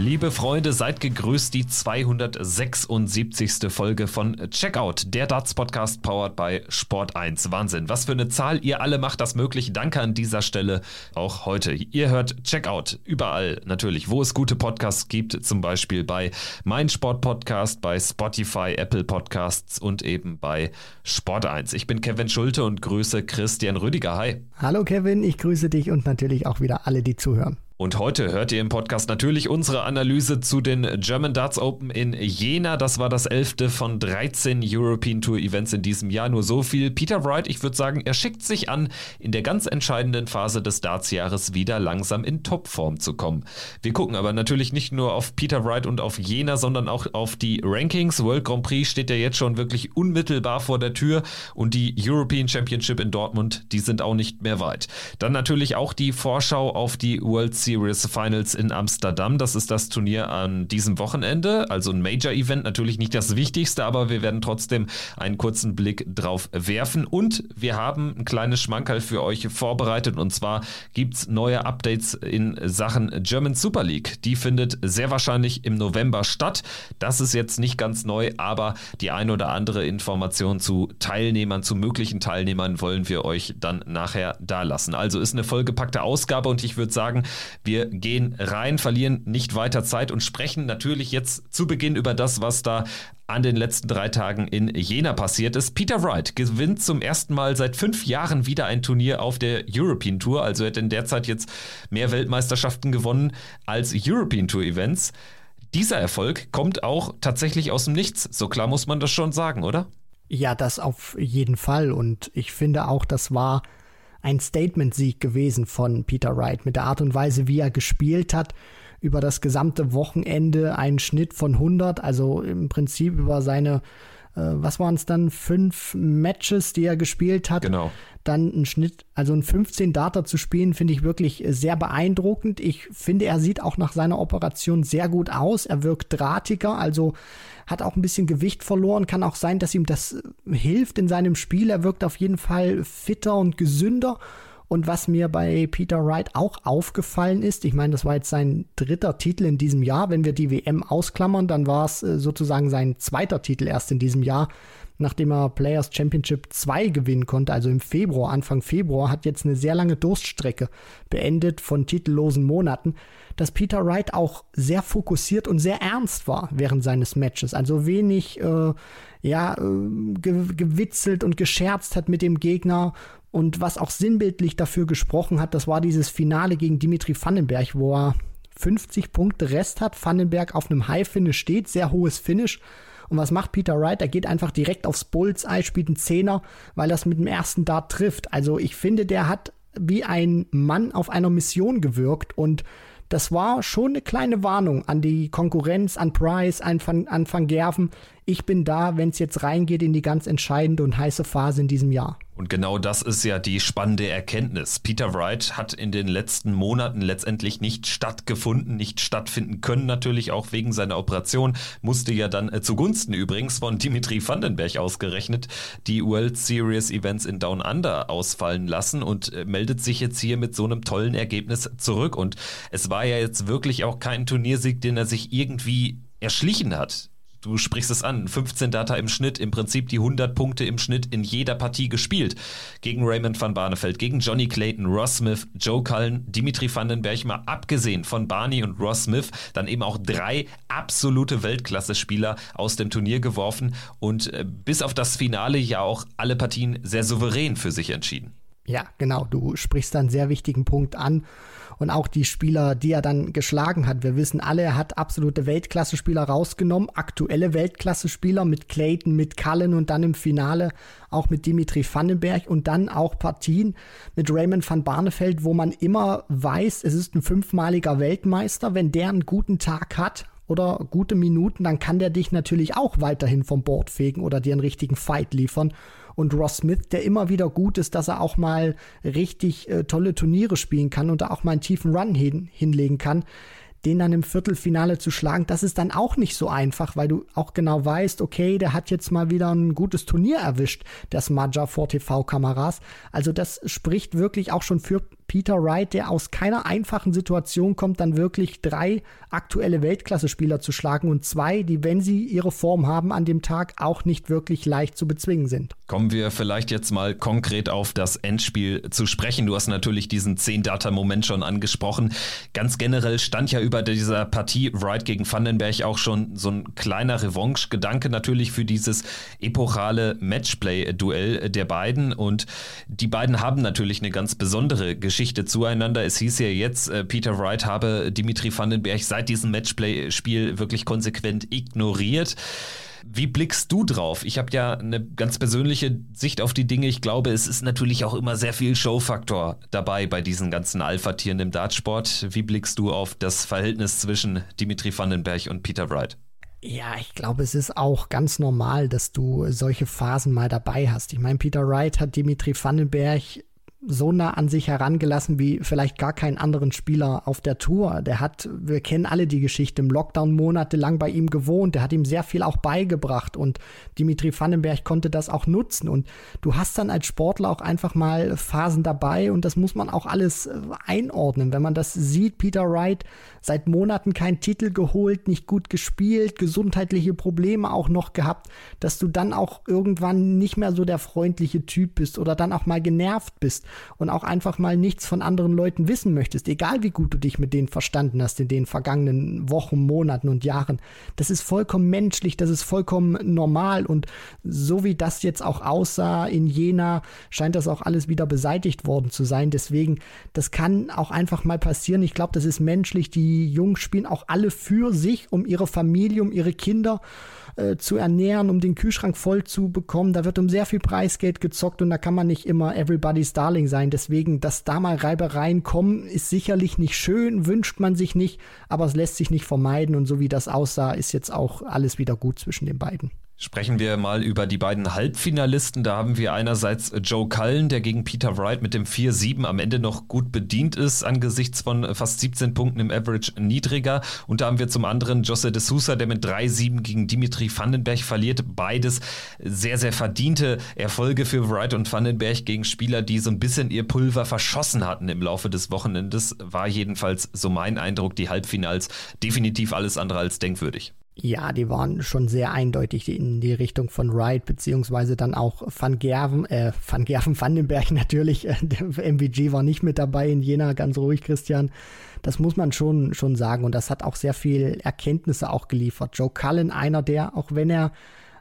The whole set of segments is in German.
Liebe Freunde, seid gegrüßt, die 276. Folge von Checkout, der Darts Podcast powered by Sport 1. Wahnsinn, was für eine Zahl, ihr alle macht das möglich. Danke an dieser Stelle auch heute. Ihr hört Checkout überall natürlich, wo es gute Podcasts gibt, zum Beispiel bei Mein Sport Podcast, bei Spotify, Apple Podcasts und eben bei Sport 1. Ich bin Kevin Schulte und grüße Christian Rüdiger. Hi. Hallo Kevin, ich grüße dich und natürlich auch wieder alle, die zuhören. Und heute hört ihr im Podcast natürlich unsere Analyse zu den German Darts Open in Jena. Das war das elfte von 13 European Tour Events in diesem Jahr. Nur so viel. Peter Wright, ich würde sagen, er schickt sich an, in der ganz entscheidenden Phase des Darts-Jahres wieder langsam in Topform zu kommen. Wir gucken aber natürlich nicht nur auf Peter Wright und auf Jena, sondern auch auf die Rankings. World Grand Prix steht ja jetzt schon wirklich unmittelbar vor der Tür und die European Championship in Dortmund, die sind auch nicht mehr weit. Dann natürlich auch die Vorschau auf die World Series Series Finals in Amsterdam. Das ist das Turnier an diesem Wochenende, also ein Major-Event, natürlich nicht das Wichtigste, aber wir werden trotzdem einen kurzen Blick drauf werfen. Und wir haben ein kleines Schmankerl für euch vorbereitet und zwar gibt es neue Updates in Sachen German Super League. Die findet sehr wahrscheinlich im November statt. Das ist jetzt nicht ganz neu, aber die ein oder andere Information zu Teilnehmern, zu möglichen Teilnehmern wollen wir euch dann nachher da lassen. Also ist eine vollgepackte Ausgabe und ich würde sagen, wir gehen rein, verlieren nicht weiter Zeit und sprechen natürlich jetzt zu Beginn über das, was da an den letzten drei Tagen in Jena passiert ist. Peter Wright gewinnt zum ersten Mal seit fünf Jahren wieder ein Turnier auf der European Tour. Also er hat in der Zeit jetzt mehr Weltmeisterschaften gewonnen als European Tour Events. Dieser Erfolg kommt auch tatsächlich aus dem Nichts. So klar muss man das schon sagen, oder? Ja, das auf jeden Fall. Und ich finde auch, das war ein Statement-Sieg gewesen von Peter Wright mit der Art und Weise, wie er gespielt hat. Über das gesamte Wochenende einen Schnitt von 100, also im Prinzip über seine, was waren es dann, fünf Matches, die er gespielt hat. Genau. Dann ein Schnitt, also ein 15 Data zu spielen, finde ich wirklich sehr beeindruckend. Ich finde, er sieht auch nach seiner Operation sehr gut aus. Er wirkt drahtiger, also hat auch ein bisschen Gewicht verloren. Kann auch sein, dass ihm das äh, hilft in seinem Spiel. Er wirkt auf jeden Fall fitter und gesünder. Und was mir bei Peter Wright auch aufgefallen ist, ich meine, das war jetzt sein dritter Titel in diesem Jahr. Wenn wir die WM ausklammern, dann war es äh, sozusagen sein zweiter Titel erst in diesem Jahr nachdem er Players Championship 2 gewinnen konnte, also im Februar, Anfang Februar, hat jetzt eine sehr lange Durststrecke beendet von titellosen Monaten, dass Peter Wright auch sehr fokussiert und sehr ernst war während seines Matches. Also wenig äh, ja, äh, ge gewitzelt und gescherzt hat mit dem Gegner. Und was auch sinnbildlich dafür gesprochen hat, das war dieses Finale gegen Dimitri Vandenberg, wo er 50 Punkte Rest hat, Vandenberg auf einem High-Finish steht, sehr hohes Finish und was macht Peter Wright? Er geht einfach direkt aufs Bullseye, spielt einen Zehner, weil das mit dem ersten Dart trifft. Also ich finde, der hat wie ein Mann auf einer Mission gewirkt und das war schon eine kleine Warnung an die Konkurrenz, an Price, an Van, an Van Gerven. Ich bin da, wenn es jetzt reingeht in die ganz entscheidende und heiße Phase in diesem Jahr. Und genau das ist ja die spannende Erkenntnis. Peter Wright hat in den letzten Monaten letztendlich nicht stattgefunden, nicht stattfinden können, natürlich auch wegen seiner Operation, musste ja dann äh, zugunsten übrigens von Dimitri Vandenberg ausgerechnet die World Series Events in Down Under ausfallen lassen und äh, meldet sich jetzt hier mit so einem tollen Ergebnis zurück. Und es war ja jetzt wirklich auch kein Turniersieg, den er sich irgendwie erschlichen hat du sprichst es an, 15 Data im Schnitt, im Prinzip die 100 Punkte im Schnitt in jeder Partie gespielt. Gegen Raymond van Barneveld, gegen Johnny Clayton, Ross Smith, Joe Cullen, Dimitri Vandenberg, mal abgesehen von Barney und Ross Smith, dann eben auch drei absolute Weltklasse-Spieler aus dem Turnier geworfen und äh, bis auf das Finale ja auch alle Partien sehr souverän für sich entschieden. Ja, genau, du sprichst da einen sehr wichtigen Punkt an und auch die Spieler, die er dann geschlagen hat. Wir wissen alle, er hat absolute Weltklasse-Spieler rausgenommen, aktuelle Weltklasse-Spieler mit Clayton, mit Cullen und dann im Finale auch mit Dimitri Vandenberg und dann auch Partien mit Raymond van Barneveld, wo man immer weiß, es ist ein fünfmaliger Weltmeister. Wenn der einen guten Tag hat, oder gute Minuten, dann kann der dich natürlich auch weiterhin vom Board fegen oder dir einen richtigen Fight liefern und Ross Smith, der immer wieder gut ist, dass er auch mal richtig äh, tolle Turniere spielen kann und da auch mal einen tiefen Run hin, hinlegen kann. den dann im Viertelfinale zu schlagen, das ist dann auch nicht so einfach, weil du auch genau weißt, okay, der hat jetzt mal wieder ein gutes Turnier erwischt, der Smudger vor TV-Kameras. Also das spricht wirklich auch schon für Peter Wright, der aus keiner einfachen Situation kommt, dann wirklich drei aktuelle Weltklasse-Spieler zu schlagen und zwei, die, wenn sie ihre Form haben, an dem Tag auch nicht wirklich leicht zu bezwingen sind. Kommen wir vielleicht jetzt mal konkret auf das Endspiel zu sprechen. Du hast natürlich diesen 10-Data-Moment schon angesprochen. Ganz generell stand ja über dieser Partie Wright gegen Vandenberg auch schon so ein kleiner Revanche-Gedanke natürlich für dieses epochale Matchplay-Duell der beiden. Und die beiden haben natürlich eine ganz besondere Geschichte zueinander. Es hieß ja jetzt, äh, Peter Wright habe Dimitri Vandenberg seit diesem Matchplay-Spiel wirklich konsequent ignoriert. Wie blickst du drauf? Ich habe ja eine ganz persönliche Sicht auf die Dinge. Ich glaube, es ist natürlich auch immer sehr viel Showfaktor dabei bei diesen ganzen Alpha-Tieren im Dartsport. Wie blickst du auf das Verhältnis zwischen Dimitri Vandenberg und Peter Wright? Ja, ich glaube, es ist auch ganz normal, dass du solche Phasen mal dabei hast. Ich meine, Peter Wright hat Dimitri Vandenberg so nah an sich herangelassen wie vielleicht gar keinen anderen Spieler auf der Tour. Der hat, wir kennen alle die Geschichte, im Lockdown monatelang bei ihm gewohnt. Der hat ihm sehr viel auch beigebracht und Dimitri Vandenberg konnte das auch nutzen. Und du hast dann als Sportler auch einfach mal Phasen dabei und das muss man auch alles äh, einordnen. Wenn man das sieht, Peter Wright seit Monaten keinen Titel geholt, nicht gut gespielt, gesundheitliche Probleme auch noch gehabt, dass du dann auch irgendwann nicht mehr so der freundliche Typ bist oder dann auch mal genervt bist und auch einfach mal nichts von anderen Leuten wissen möchtest, egal wie gut du dich mit denen verstanden hast in den vergangenen Wochen, Monaten und Jahren. Das ist vollkommen menschlich, das ist vollkommen normal und so wie das jetzt auch aussah in Jena, scheint das auch alles wieder beseitigt worden zu sein. Deswegen, das kann auch einfach mal passieren. Ich glaube, das ist menschlich. Die Jungs spielen auch alle für sich, um ihre Familie, um ihre Kinder äh, zu ernähren, um den Kühlschrank voll zu bekommen. Da wird um sehr viel Preisgeld gezockt und da kann man nicht immer everybody's darling sein. Deswegen, dass da mal Reibereien kommen, ist sicherlich nicht schön, wünscht man sich nicht, aber es lässt sich nicht vermeiden und so wie das aussah, ist jetzt auch alles wieder gut zwischen den beiden. Sprechen wir mal über die beiden Halbfinalisten. Da haben wir einerseits Joe Cullen, der gegen Peter Wright mit dem 4-7 am Ende noch gut bedient ist, angesichts von fast 17 Punkten im Average niedriger. Und da haben wir zum anderen Jose de Sousa, der mit 3-7 gegen Dimitri Vandenberg verliert. Beides sehr, sehr verdiente Erfolge für Wright und Vandenberg gegen Spieler, die so ein bisschen ihr Pulver verschossen hatten im Laufe des Wochenendes. War jedenfalls so mein Eindruck, die Halbfinals definitiv alles andere als denkwürdig. Ja, die waren schon sehr eindeutig in die Richtung von Wright, beziehungsweise dann auch Van Gerven, äh, Van Gerven Vandenberg natürlich. Äh, der MVG war nicht mit dabei in Jena, ganz ruhig, Christian. Das muss man schon, schon sagen. Und das hat auch sehr viel Erkenntnisse auch geliefert. Joe Cullen, einer der, auch wenn er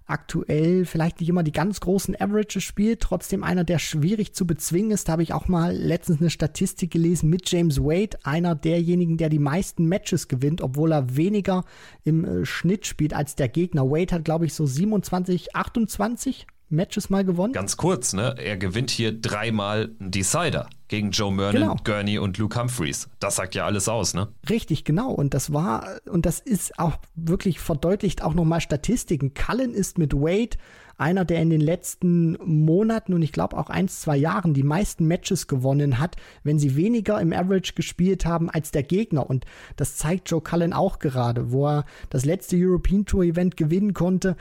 aktuell vielleicht nicht immer die ganz großen Averages spielt, trotzdem einer, der schwierig zu bezwingen ist. Da habe ich auch mal letztens eine Statistik gelesen mit James Wade, einer derjenigen, der die meisten Matches gewinnt, obwohl er weniger im äh, Schnitt spielt als der Gegner. Wade hat, glaube ich, so 27, 28 Matches mal gewonnen. Ganz kurz, ne? Er gewinnt hier dreimal einen Decider gegen Joe Mernon, genau. Gurney und Luke Humphreys. Das sagt ja alles aus, ne? Richtig, genau. Und das war, und das ist auch wirklich verdeutlicht auch nochmal Statistiken. Cullen ist mit Wade einer, der in den letzten Monaten und ich glaube auch ein, zwei Jahren die meisten Matches gewonnen hat, wenn sie weniger im Average gespielt haben als der Gegner. Und das zeigt Joe Cullen auch gerade, wo er das letzte European Tour Event gewinnen konnte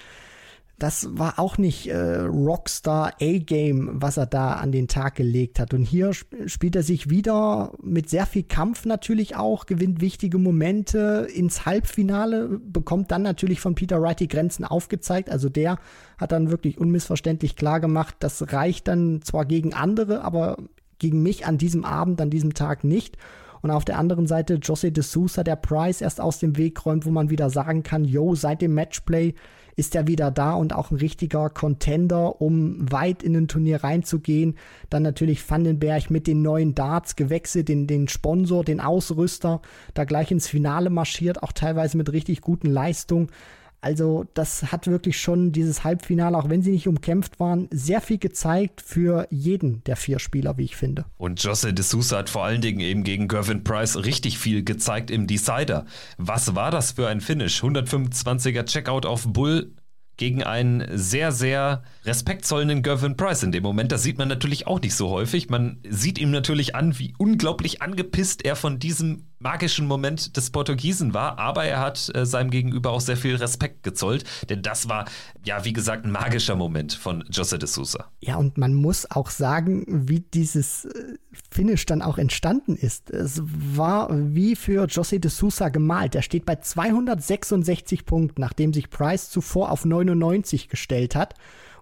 das war auch nicht äh, Rockstar A-Game, was er da an den Tag gelegt hat. Und hier sp spielt er sich wieder mit sehr viel Kampf natürlich auch, gewinnt wichtige Momente ins Halbfinale, bekommt dann natürlich von Peter Wright die Grenzen aufgezeigt. Also der hat dann wirklich unmissverständlich klar gemacht, das reicht dann zwar gegen andere, aber gegen mich an diesem Abend, an diesem Tag nicht. Und auf der anderen Seite Jose de Sousa, der Price erst aus dem Weg räumt, wo man wieder sagen kann, yo, seit dem Matchplay ist er wieder da und auch ein richtiger Contender, um weit in ein Turnier reinzugehen. Dann natürlich Vandenberg mit den neuen Darts gewechselt, den, den Sponsor, den Ausrüster, da gleich ins Finale marschiert, auch teilweise mit richtig guten Leistungen. Also das hat wirklich schon dieses Halbfinale, auch wenn sie nicht umkämpft waren, sehr viel gezeigt für jeden der vier Spieler, wie ich finde. Und Jose de Sousa hat vor allen Dingen eben gegen Gervin Price richtig viel gezeigt im Decider. Was war das für ein Finish? 125er Checkout auf Bull gegen einen sehr, sehr respektzollenden Gervin Price in dem Moment. Das sieht man natürlich auch nicht so häufig. Man sieht ihm natürlich an, wie unglaublich angepisst er von diesem magischen Moment des Portugiesen war, aber er hat äh, seinem Gegenüber auch sehr viel Respekt gezollt, denn das war, ja, wie gesagt, ein magischer Moment von José de Sousa. Ja, und man muss auch sagen, wie dieses äh, Finish dann auch entstanden ist. Es war wie für José de Sousa gemalt. Er steht bei 266 Punkten, nachdem sich Price zuvor auf 99 gestellt hat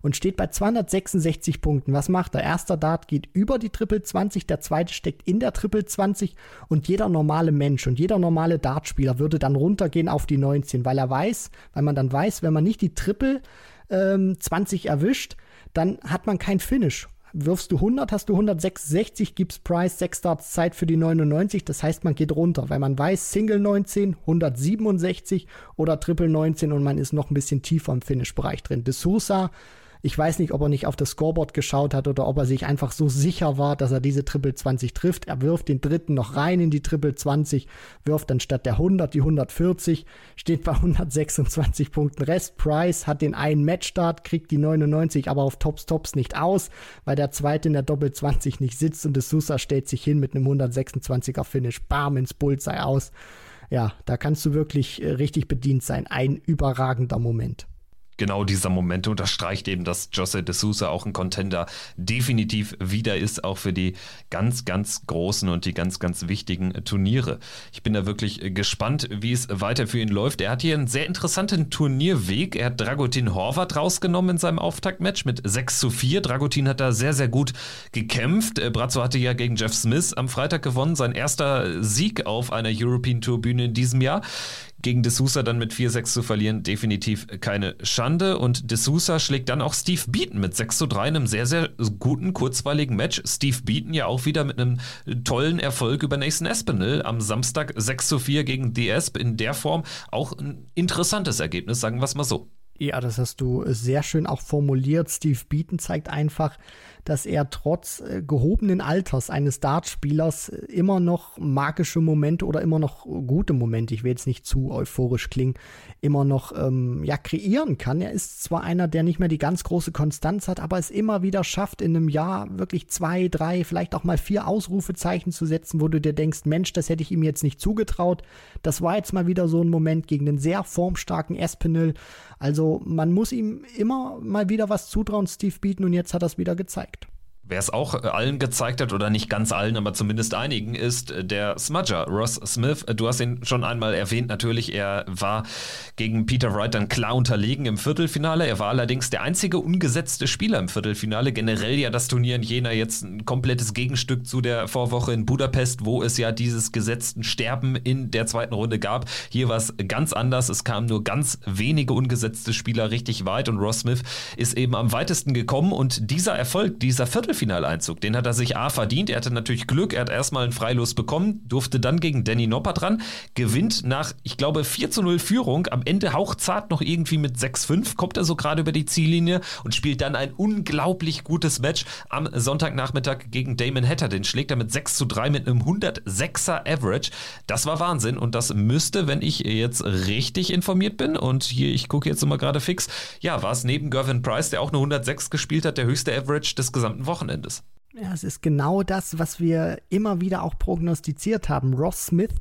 und steht bei 266 Punkten. Was macht er? Erster Dart geht über die Triple 20, der zweite steckt in der Triple 20 und jeder normale Mensch und jeder normale Dartspieler würde dann runtergehen auf die 19, weil er weiß, weil man dann weiß, wenn man nicht die Triple ähm, 20 erwischt, dann hat man kein Finish wirfst du 100, hast du 166, gibst Price 6 Starts Zeit für die 99. Das heißt, man geht runter, weil man weiß, Single 19, 167 oder Triple 19 und man ist noch ein bisschen tiefer im Finish-Bereich drin. De Sousa ich weiß nicht, ob er nicht auf das Scoreboard geschaut hat oder ob er sich einfach so sicher war, dass er diese Triple 20 trifft. Er wirft den dritten noch rein in die Triple 20, wirft dann statt der 100 die 140, steht bei 126 Punkten Rest. Price hat den einen Matchstart, kriegt die 99 aber auf Tops Tops nicht aus, weil der zweite in der Doppel 20 nicht sitzt und de Sousa stellt sich hin mit einem 126er Finish, bam ins Bullseye aus. Ja, da kannst du wirklich äh, richtig bedient sein. Ein überragender Moment genau dieser Moment unterstreicht eben, dass Jose de Sousa auch ein Contender definitiv wieder ist, auch für die ganz, ganz großen und die ganz, ganz wichtigen Turniere. Ich bin da wirklich gespannt, wie es weiter für ihn läuft. Er hat hier einen sehr interessanten Turnierweg. Er hat Dragutin Horvath rausgenommen in seinem Auftaktmatch mit 6 zu 4. Dragutin hat da sehr, sehr gut gekämpft. Äh, Brazzo hatte ja gegen Jeff Smith am Freitag gewonnen, sein erster Sieg auf einer European Tour Bühne in diesem Jahr gegen D'Souza dann mit 4-6 zu verlieren, definitiv keine Schande. Und D'Souza schlägt dann auch Steve Beaton mit 6 zu 3 in einem sehr, sehr guten, kurzweiligen Match. Steve Beaton ja auch wieder mit einem tollen Erfolg über Nathan Espinel am Samstag 6 zu 4 gegen DS in der Form. Auch ein interessantes Ergebnis, sagen wir es mal so. Ja, das hast du sehr schön auch formuliert. Steve Beaton zeigt einfach, dass er trotz äh, gehobenen Alters eines Dartspielers äh, immer noch magische Momente oder immer noch gute Momente, ich will jetzt nicht zu euphorisch klingen, immer noch ähm, ja, kreieren kann. Er ist zwar einer, der nicht mehr die ganz große Konstanz hat, aber es immer wieder schafft, in einem Jahr wirklich zwei, drei, vielleicht auch mal vier Ausrufezeichen zu setzen, wo du dir denkst, Mensch, das hätte ich ihm jetzt nicht zugetraut. Das war jetzt mal wieder so ein Moment gegen den sehr formstarken Espinel. Also man muss ihm immer mal wieder was zutrauen, Steve Beaton, und jetzt hat er es wieder gezeigt. Wer es auch äh, allen gezeigt hat, oder nicht ganz allen, aber zumindest einigen, ist äh, der Smudger, Ross Smith. Äh, du hast ihn schon einmal erwähnt, natürlich. Er war gegen Peter Wright dann klar unterlegen im Viertelfinale. Er war allerdings der einzige ungesetzte Spieler im Viertelfinale. Generell ja das Turnier in Jena jetzt ein komplettes Gegenstück zu der Vorwoche in Budapest, wo es ja dieses gesetzten Sterben in der zweiten Runde gab. Hier war es ganz anders. Es kamen nur ganz wenige ungesetzte Spieler richtig weit und Ross Smith ist eben am weitesten gekommen. Und dieser Erfolg, dieser Viertelfinale, Viertelfinaleinzug. Den hat er sich A verdient. Er hatte natürlich Glück. Er hat erstmal einen Freilos bekommen, durfte dann gegen Danny Nopper dran, gewinnt nach, ich glaube, 4 zu 0 Führung. Am Ende hauchzart noch irgendwie mit 6-5, kommt er so gerade über die Ziellinie und spielt dann ein unglaublich gutes Match am Sonntagnachmittag gegen Damon Hatter. Den schlägt er mit 6 zu 3 mit einem 106er Average. Das war Wahnsinn und das müsste, wenn ich jetzt richtig informiert bin und hier, ich gucke jetzt immer gerade fix, ja, war es neben Gervin Price, der auch eine 106 gespielt hat, der höchste Average des gesamten Wochenendes. Wochenendes. Ja, es ist genau das, was wir immer wieder auch prognostiziert haben. Ross Smith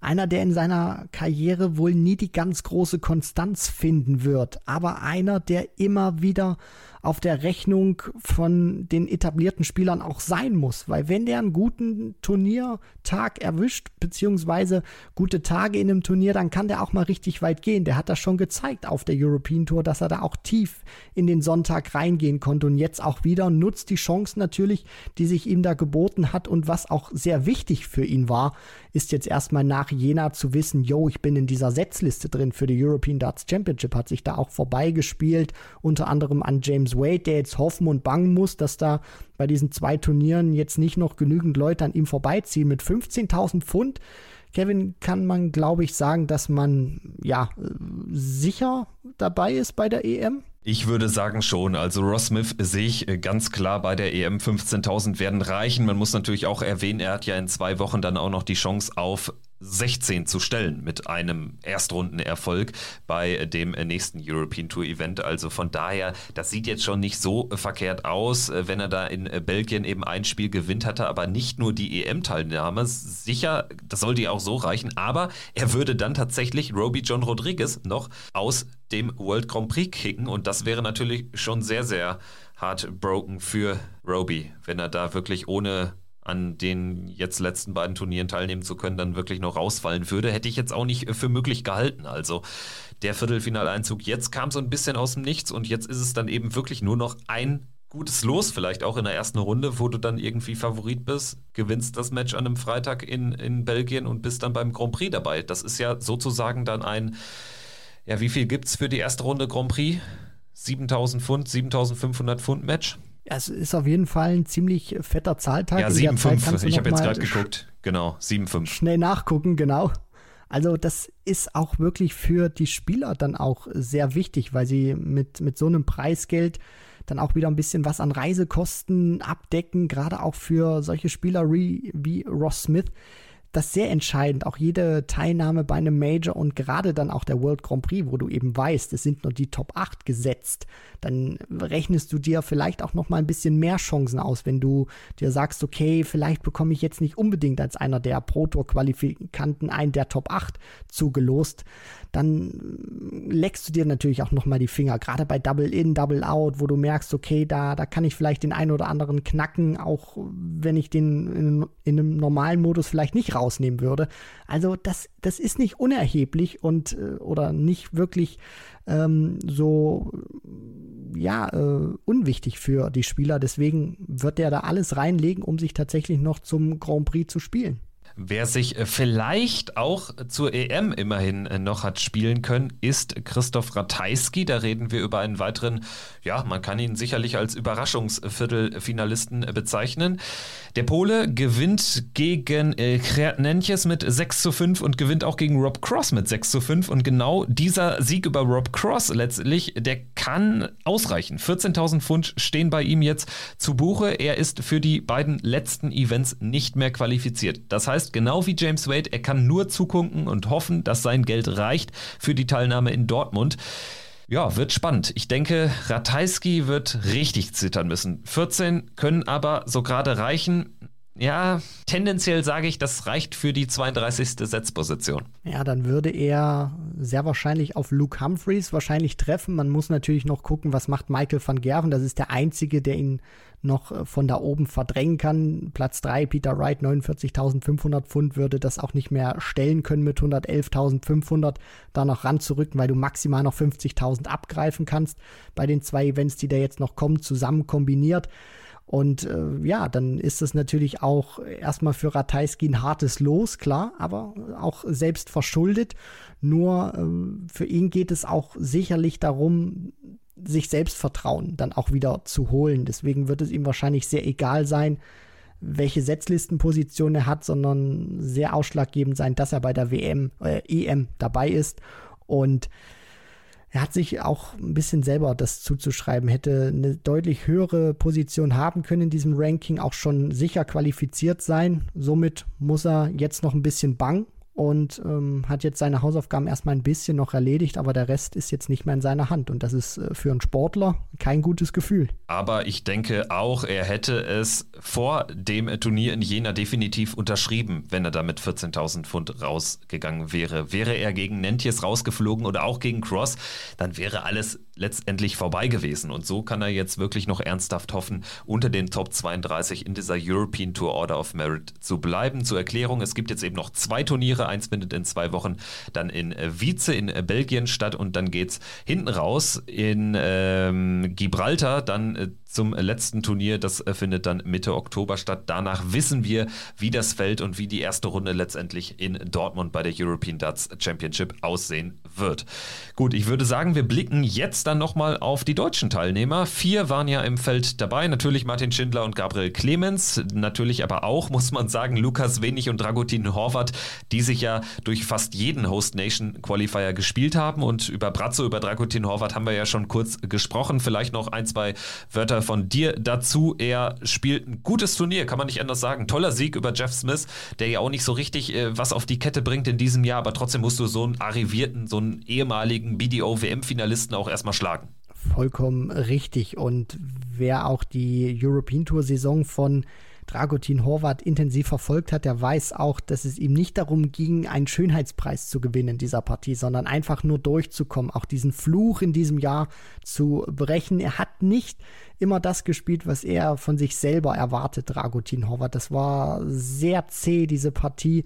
einer, der in seiner Karriere wohl nie die ganz große Konstanz finden wird, aber einer, der immer wieder auf der Rechnung von den etablierten Spielern auch sein muss, weil wenn der einen guten Turniertag erwischt, beziehungsweise gute Tage in einem Turnier, dann kann der auch mal richtig weit gehen. Der hat das schon gezeigt auf der European Tour, dass er da auch tief in den Sonntag reingehen konnte. Und jetzt auch wieder nutzt die Chance natürlich, die sich ihm da geboten hat. Und was auch sehr wichtig für ihn war, ist jetzt erstmal nach Jena zu wissen, yo, ich bin in dieser Setzliste drin für die European Darts Championship, hat sich da auch vorbeigespielt, unter anderem an James Wade, der jetzt hoffen und bangen muss, dass da bei diesen zwei Turnieren jetzt nicht noch genügend Leute an ihm vorbeiziehen mit 15.000 Pfund. Kevin, kann man, glaube ich, sagen, dass man ja sicher dabei ist bei der EM? Ich würde sagen schon. Also Ross Smith sehe ich äh, ganz klar bei der EM 15.000 werden reichen. Man muss natürlich auch erwähnen, er hat ja in zwei Wochen dann auch noch die Chance auf 16 zu stellen mit einem Erstrundenerfolg bei dem nächsten European Tour Event. Also von daher, das sieht jetzt schon nicht so verkehrt aus, wenn er da in Belgien eben ein Spiel gewinnt hatte, aber nicht nur die EM-Teilnahme. Sicher, das sollte ja auch so reichen, aber er würde dann tatsächlich Roby John Rodriguez noch aus dem World Grand Prix kicken und das wäre natürlich schon sehr, sehr heartbroken für Roby, wenn er da wirklich ohne an den jetzt letzten beiden Turnieren teilnehmen zu können, dann wirklich noch rausfallen würde, hätte ich jetzt auch nicht für möglich gehalten. Also der Viertelfinaleinzug jetzt kam so ein bisschen aus dem Nichts und jetzt ist es dann eben wirklich nur noch ein gutes Los, vielleicht auch in der ersten Runde, wo du dann irgendwie Favorit bist, gewinnst das Match an einem Freitag in, in Belgien und bist dann beim Grand Prix dabei. Das ist ja sozusagen dann ein, ja, wie viel gibt es für die erste Runde Grand Prix? 7000 Pfund, 7500 Pfund Match? Ja, es ist auf jeden Fall ein ziemlich fetter Zahltag. Ja, 7,5. Ich habe jetzt gerade geguckt. Genau, 7,5. Schnell nachgucken, genau. Also das ist auch wirklich für die Spieler dann auch sehr wichtig, weil sie mit, mit so einem Preisgeld dann auch wieder ein bisschen was an Reisekosten abdecken, gerade auch für solche Spieler wie, wie Ross Smith, das sehr entscheidend, auch jede Teilnahme bei einem Major und gerade dann auch der World Grand Prix, wo du eben weißt, es sind nur die Top 8 gesetzt, dann rechnest du dir vielleicht auch noch mal ein bisschen mehr Chancen aus, wenn du dir sagst, okay, vielleicht bekomme ich jetzt nicht unbedingt als einer der Pro Tour Qualifikanten einen der Top 8 zugelost, dann leckst du dir natürlich auch noch mal die Finger, gerade bei Double In, Double Out, wo du merkst, okay, da, da kann ich vielleicht den einen oder anderen knacken, auch wenn ich den in, in einem normalen Modus vielleicht nicht rausnehmen würde. Also das, das ist nicht unerheblich und äh, oder nicht wirklich ähm, so ja äh, unwichtig für die Spieler. Deswegen wird der da alles reinlegen, um sich tatsächlich noch zum Grand Prix zu spielen. Wer sich äh, vielleicht auch zur EM immerhin äh, noch hat spielen können, ist Christoph Ratajski. Da reden wir über einen weiteren, ja, man kann ihn sicherlich als Überraschungsviertelfinalisten äh, bezeichnen. Der Pole gewinnt gegen äh, mit 6 zu 5 und gewinnt auch gegen Rob Cross mit 6 zu 5. Und genau dieser Sieg über Rob Cross letztlich, der kann ausreichen. 14.000 Pfund stehen bei ihm jetzt zu Buche. Er ist für die beiden letzten Events nicht mehr qualifiziert. Das heißt, heißt, genau wie James Wade, er kann nur zugucken und hoffen, dass sein Geld reicht für die Teilnahme in Dortmund. Ja, wird spannend. Ich denke, Ratajski wird richtig zittern müssen. 14 können aber so gerade reichen. Ja, tendenziell sage ich, das reicht für die 32. Setzposition. Ja, dann würde er sehr wahrscheinlich auf Luke Humphreys wahrscheinlich treffen. Man muss natürlich noch gucken, was macht Michael van Gerven. Das ist der Einzige, der ihn noch äh, von da oben verdrängen kann. Platz 3, Peter Wright, 49.500 Pfund, würde das auch nicht mehr stellen können mit 111.500 da noch ranzurücken, weil du maximal noch 50.000 abgreifen kannst bei den zwei Events, die da jetzt noch kommen, zusammen kombiniert. Und äh, ja, dann ist es natürlich auch erstmal für Ratajski ein hartes Los, klar, aber auch selbst verschuldet. Nur äh, für ihn geht es auch sicherlich darum, sich Selbstvertrauen dann auch wieder zu holen. Deswegen wird es ihm wahrscheinlich sehr egal sein, welche Setzlistenposition er hat, sondern sehr ausschlaggebend sein, dass er bei der WM, äh, EM dabei ist. Und er hat sich auch ein bisschen selber das zuzuschreiben, hätte eine deutlich höhere Position haben können in diesem Ranking, auch schon sicher qualifiziert sein. Somit muss er jetzt noch ein bisschen bang und ähm, hat jetzt seine Hausaufgaben erstmal ein bisschen noch erledigt, aber der Rest ist jetzt nicht mehr in seiner Hand und das ist äh, für einen Sportler kein gutes Gefühl. Aber ich denke auch, er hätte es vor dem Turnier in Jena definitiv unterschrieben, wenn er da mit 14.000 Pfund rausgegangen wäre. Wäre er gegen Nentjes rausgeflogen oder auch gegen Cross, dann wäre alles letztendlich vorbei gewesen und so kann er jetzt wirklich noch ernsthaft hoffen, unter den Top 32 in dieser European Tour Order of Merit zu bleiben. Zur Erklärung, es gibt jetzt eben noch zwei Turniere Eins findet in zwei Wochen dann in Wietze in Belgien statt und dann geht es hinten raus in ähm, Gibraltar dann äh, zum letzten Turnier. Das äh, findet dann Mitte Oktober statt. Danach wissen wir, wie das Feld und wie die erste Runde letztendlich in Dortmund bei der European Darts Championship aussehen wird. Gut, ich würde sagen, wir blicken jetzt dann nochmal auf die deutschen Teilnehmer. Vier waren ja im Feld dabei. Natürlich Martin Schindler und Gabriel Clemens. Natürlich aber auch, muss man sagen, Lukas Wenig und Dragutin Horvath, die sich ja durch fast jeden Host Nation Qualifier gespielt haben. Und über Brazzo, über Dragutin Horvath haben wir ja schon kurz gesprochen. Vielleicht noch ein, zwei Wörter Urteil von dir dazu. Er spielt ein gutes Turnier, kann man nicht anders sagen. Toller Sieg über Jeff Smith, der ja auch nicht so richtig äh, was auf die Kette bringt in diesem Jahr, aber trotzdem musst du so einen arrivierten, so einen ehemaligen BDO-WM-Finalisten auch erstmal schlagen. Vollkommen richtig. Und wer auch die European Tour-Saison von Dragutin Horvath intensiv verfolgt hat, der weiß auch, dass es ihm nicht darum ging, einen Schönheitspreis zu gewinnen in dieser Partie, sondern einfach nur durchzukommen, auch diesen Fluch in diesem Jahr zu brechen. Er hat nicht immer das gespielt, was er von sich selber erwartet, Dragutin Horvath. Das war sehr zäh, diese Partie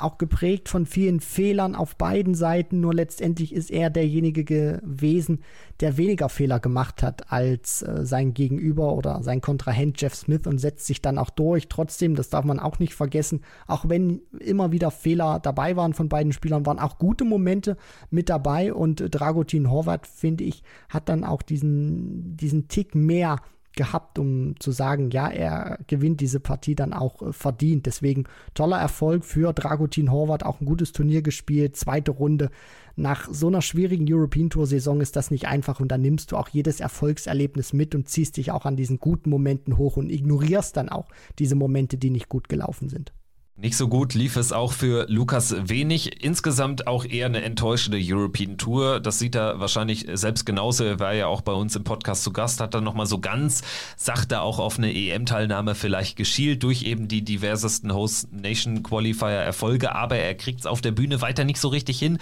auch geprägt von vielen Fehlern auf beiden Seiten. Nur letztendlich ist er derjenige gewesen, der weniger Fehler gemacht hat als äh, sein Gegenüber oder sein Kontrahent Jeff Smith und setzt sich dann auch durch. Trotzdem, das darf man auch nicht vergessen, auch wenn immer wieder Fehler dabei waren von beiden Spielern, waren auch gute Momente mit dabei und Dragutin Horvath, finde ich, hat dann auch diesen, diesen Tick mehr gehabt, um zu sagen, ja, er gewinnt diese Partie dann auch äh, verdient. Deswegen toller Erfolg für Dragutin Horvath, auch ein gutes Turnier gespielt, zweite Runde. Nach so einer schwierigen European Tour Saison ist das nicht einfach und dann nimmst du auch jedes Erfolgserlebnis mit und ziehst dich auch an diesen guten Momenten hoch und ignorierst dann auch diese Momente, die nicht gut gelaufen sind. Nicht so gut lief es auch für Lukas Wenig. Insgesamt auch eher eine enttäuschende European Tour. Das sieht er wahrscheinlich selbst genauso. Er war ja auch bei uns im Podcast zu Gast, hat dann nochmal so ganz sachte auch auf eine EM-Teilnahme vielleicht geschielt durch eben die diversesten Host Nation Qualifier Erfolge. Aber er kriegt es auf der Bühne weiter nicht so richtig hin.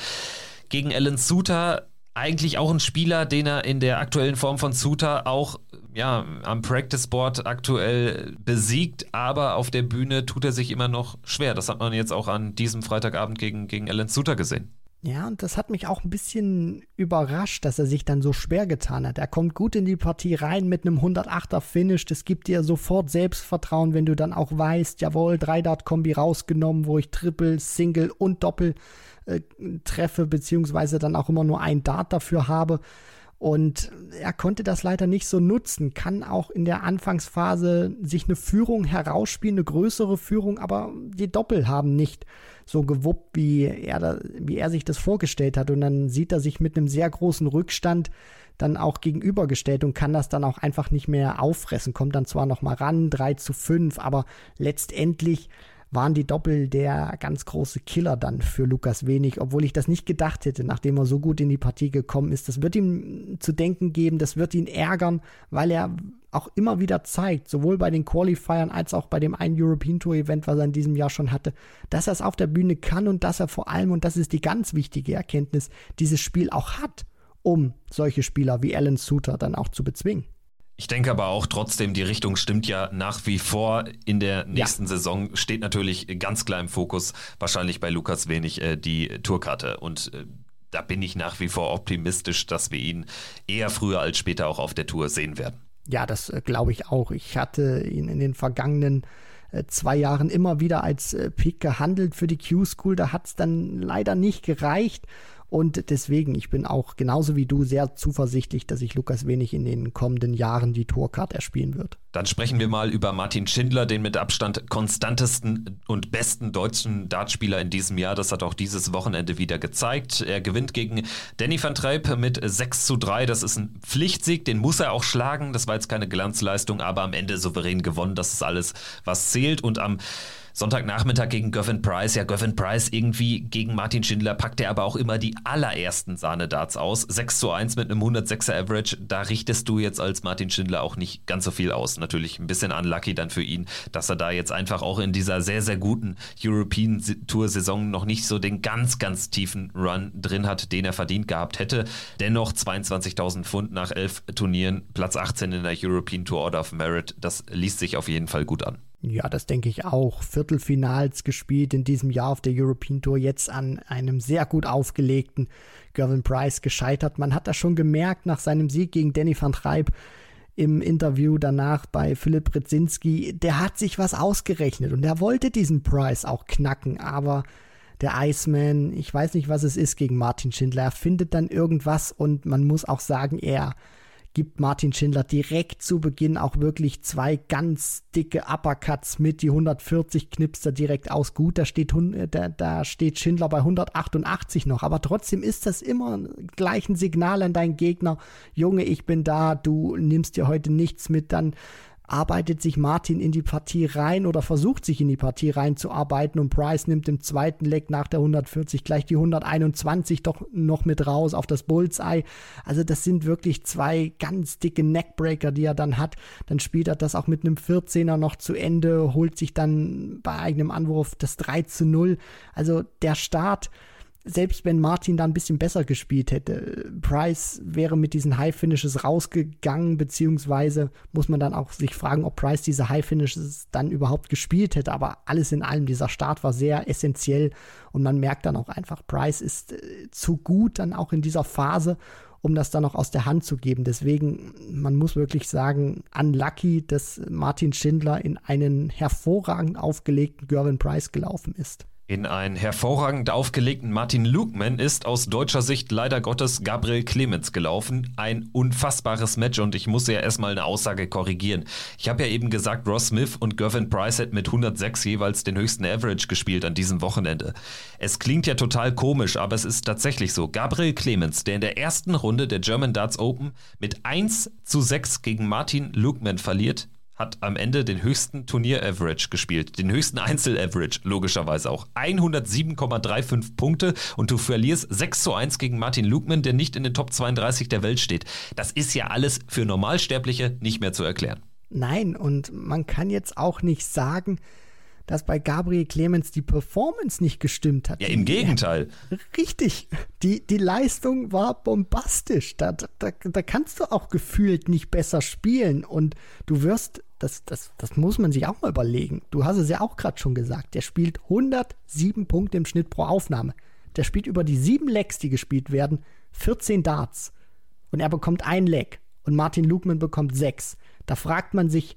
Gegen Alan Suter eigentlich auch ein Spieler, den er in der aktuellen Form von Suter auch ja, am Practice Board aktuell besiegt, aber auf der Bühne tut er sich immer noch schwer. Das hat man jetzt auch an diesem Freitagabend gegen, gegen Alan Suter gesehen. Ja, und das hat mich auch ein bisschen überrascht, dass er sich dann so schwer getan hat. Er kommt gut in die Partie rein mit einem 108er Finish. Das gibt dir sofort Selbstvertrauen, wenn du dann auch weißt, jawohl, 3-Dart-Kombi rausgenommen, wo ich Triple, Single und Doppel äh, treffe, beziehungsweise dann auch immer nur ein Dart dafür habe. Und er konnte das leider nicht so nutzen, kann auch in der Anfangsphase sich eine Führung herausspielen, eine größere Führung, aber die Doppel haben nicht so gewuppt, wie er, da, wie er sich das vorgestellt hat. Und dann sieht er sich mit einem sehr großen Rückstand dann auch gegenübergestellt und kann das dann auch einfach nicht mehr auffressen. Kommt dann zwar noch mal ran, 3 zu 5, aber letztendlich waren die Doppel der ganz große Killer dann für Lukas Wenig, obwohl ich das nicht gedacht hätte, nachdem er so gut in die Partie gekommen ist. Das wird ihm zu denken geben, das wird ihn ärgern, weil er auch immer wieder zeigt, sowohl bei den Qualifiern als auch bei dem einen European Tour Event, was er in diesem Jahr schon hatte, dass er es auf der Bühne kann und dass er vor allem, und das ist die ganz wichtige Erkenntnis, dieses Spiel auch hat, um solche Spieler wie Alan Suter dann auch zu bezwingen. Ich denke aber auch trotzdem, die Richtung stimmt ja nach wie vor. In der nächsten ja. Saison steht natürlich ganz klar im Fokus, wahrscheinlich bei Lukas Wenig, äh, die Tourkarte. Und äh, da bin ich nach wie vor optimistisch, dass wir ihn eher früher als später auch auf der Tour sehen werden. Ja, das äh, glaube ich auch. Ich hatte ihn in den vergangenen zwei Jahren immer wieder als Pick gehandelt für die Q-School. Da hat es dann leider nicht gereicht. Und deswegen, ich bin auch genauso wie du sehr zuversichtlich, dass sich Lukas Wenig in den kommenden Jahren die Tourcard erspielen wird. Dann sprechen wir mal über Martin Schindler, den mit Abstand konstantesten und besten deutschen Dartspieler in diesem Jahr. Das hat auch dieses Wochenende wieder gezeigt. Er gewinnt gegen Danny van Treip mit 6 zu 3. Das ist ein Pflichtsieg, den muss er auch schlagen. Das war jetzt keine Glanzleistung, aber am Ende souverän gewonnen. Das ist alles, was zählt. Und am Sonntagnachmittag gegen Goffin Price. Ja, Goffin Price irgendwie gegen Martin Schindler packt er aber auch immer die allerersten Sahnedarts aus. 6 zu 1 mit einem 106er Average. Da richtest du jetzt als Martin Schindler auch nicht ganz so viel aus. Natürlich ein bisschen unlucky dann für ihn, dass er da jetzt einfach auch in dieser sehr, sehr guten European Tour Saison noch nicht so den ganz, ganz tiefen Run drin hat, den er verdient gehabt hätte. Dennoch 22.000 Pfund nach elf Turnieren, Platz 18 in der European Tour Order of Merit. Das liest sich auf jeden Fall gut an. Ja, das denke ich auch. Viertelfinals gespielt in diesem Jahr auf der European Tour, jetzt an einem sehr gut aufgelegten Gervin Price gescheitert. Man hat das schon gemerkt nach seinem Sieg gegen Danny van Treib im Interview danach bei Philipp Brzezinski. Der hat sich was ausgerechnet und er wollte diesen Price auch knacken, aber der Iceman, ich weiß nicht, was es ist gegen Martin Schindler, er findet dann irgendwas und man muss auch sagen, er gibt Martin Schindler direkt zu Beginn auch wirklich zwei ganz dicke Uppercuts mit. Die 140 knipst er direkt aus. Gut, da steht, da, da steht Schindler bei 188 noch. Aber trotzdem ist das immer gleich ein Signal an deinen Gegner. Junge, ich bin da, du nimmst dir heute nichts mit. Dann arbeitet sich Martin in die Partie rein oder versucht sich in die Partie reinzuarbeiten und Price nimmt im zweiten Leck nach der 140 gleich die 121 doch noch mit raus auf das Bullseye. Also das sind wirklich zwei ganz dicke Neckbreaker, die er dann hat. Dann spielt er das auch mit einem 14er noch zu Ende, holt sich dann bei eigenem Anwurf das 3 zu 0. Also der Start selbst wenn Martin da ein bisschen besser gespielt hätte, Price wäre mit diesen High Finishes rausgegangen, beziehungsweise muss man dann auch sich fragen, ob Price diese High Finishes dann überhaupt gespielt hätte. Aber alles in allem, dieser Start war sehr essentiell und man merkt dann auch einfach, Price ist äh, zu gut dann auch in dieser Phase, um das dann noch aus der Hand zu geben. Deswegen, man muss wirklich sagen, unlucky, dass Martin Schindler in einen hervorragend aufgelegten Gervin Price gelaufen ist. In einen hervorragend aufgelegten Martin Lukman ist aus deutscher Sicht leider Gottes Gabriel Clemens gelaufen. Ein unfassbares Match und ich muss ja erstmal eine Aussage korrigieren. Ich habe ja eben gesagt, Ross Smith und Gervin Price hätten mit 106 jeweils den höchsten Average gespielt an diesem Wochenende. Es klingt ja total komisch, aber es ist tatsächlich so. Gabriel Clemens, der in der ersten Runde der German Darts Open mit 1 zu 6 gegen Martin Lukman verliert, hat am Ende den höchsten Turnier-Average gespielt, den höchsten Einzel-Average, logischerweise auch. 107,35 Punkte und du verlierst 6 zu 1 gegen Martin Lukman, der nicht in den Top 32 der Welt steht. Das ist ja alles für Normalsterbliche nicht mehr zu erklären. Nein, und man kann jetzt auch nicht sagen, dass bei Gabriel Clemens die Performance nicht gestimmt hat. Ja, im Gegenteil. Ja, richtig. Die, die Leistung war bombastisch. Da, da, da kannst du auch gefühlt nicht besser spielen. Und du wirst, das, das, das muss man sich auch mal überlegen. Du hast es ja auch gerade schon gesagt. Der spielt 107 Punkte im Schnitt pro Aufnahme. Der spielt über die sieben Legs, die gespielt werden, 14 Darts. Und er bekommt ein Leg. Und Martin Lugman bekommt sechs. Da fragt man sich,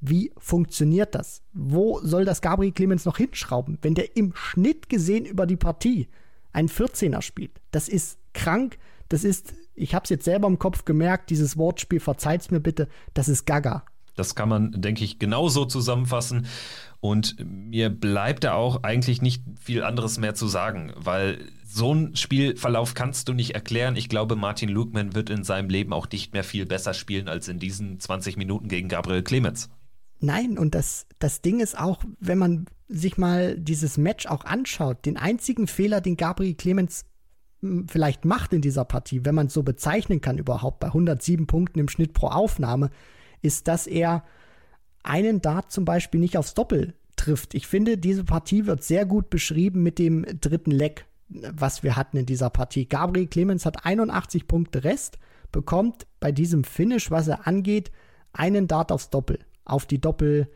wie funktioniert das? Wo soll das Gabriel Clemens noch hinschrauben, wenn der im Schnitt gesehen über die Partie einen 14er spielt? Das ist krank. Das ist, ich habe es jetzt selber im Kopf gemerkt, dieses Wortspiel, verzeiht's mir bitte, das ist Gaga. Das kann man, denke ich, genauso zusammenfassen. Und mir bleibt da auch eigentlich nicht viel anderes mehr zu sagen, weil so einen Spielverlauf kannst du nicht erklären. Ich glaube, Martin Lugman wird in seinem Leben auch nicht mehr viel besser spielen als in diesen 20 Minuten gegen Gabriel Clemens. Nein, und das, das Ding ist auch, wenn man sich mal dieses Match auch anschaut, den einzigen Fehler, den Gabriel Clemens hm, vielleicht macht in dieser Partie, wenn man es so bezeichnen kann überhaupt, bei 107 Punkten im Schnitt pro Aufnahme, ist, dass er einen Dart zum Beispiel nicht aufs Doppel trifft. Ich finde, diese Partie wird sehr gut beschrieben mit dem dritten Leck, was wir hatten in dieser Partie. Gabriel Clemens hat 81 Punkte Rest, bekommt bei diesem Finish, was er angeht, einen Dart aufs Doppel auf die Doppel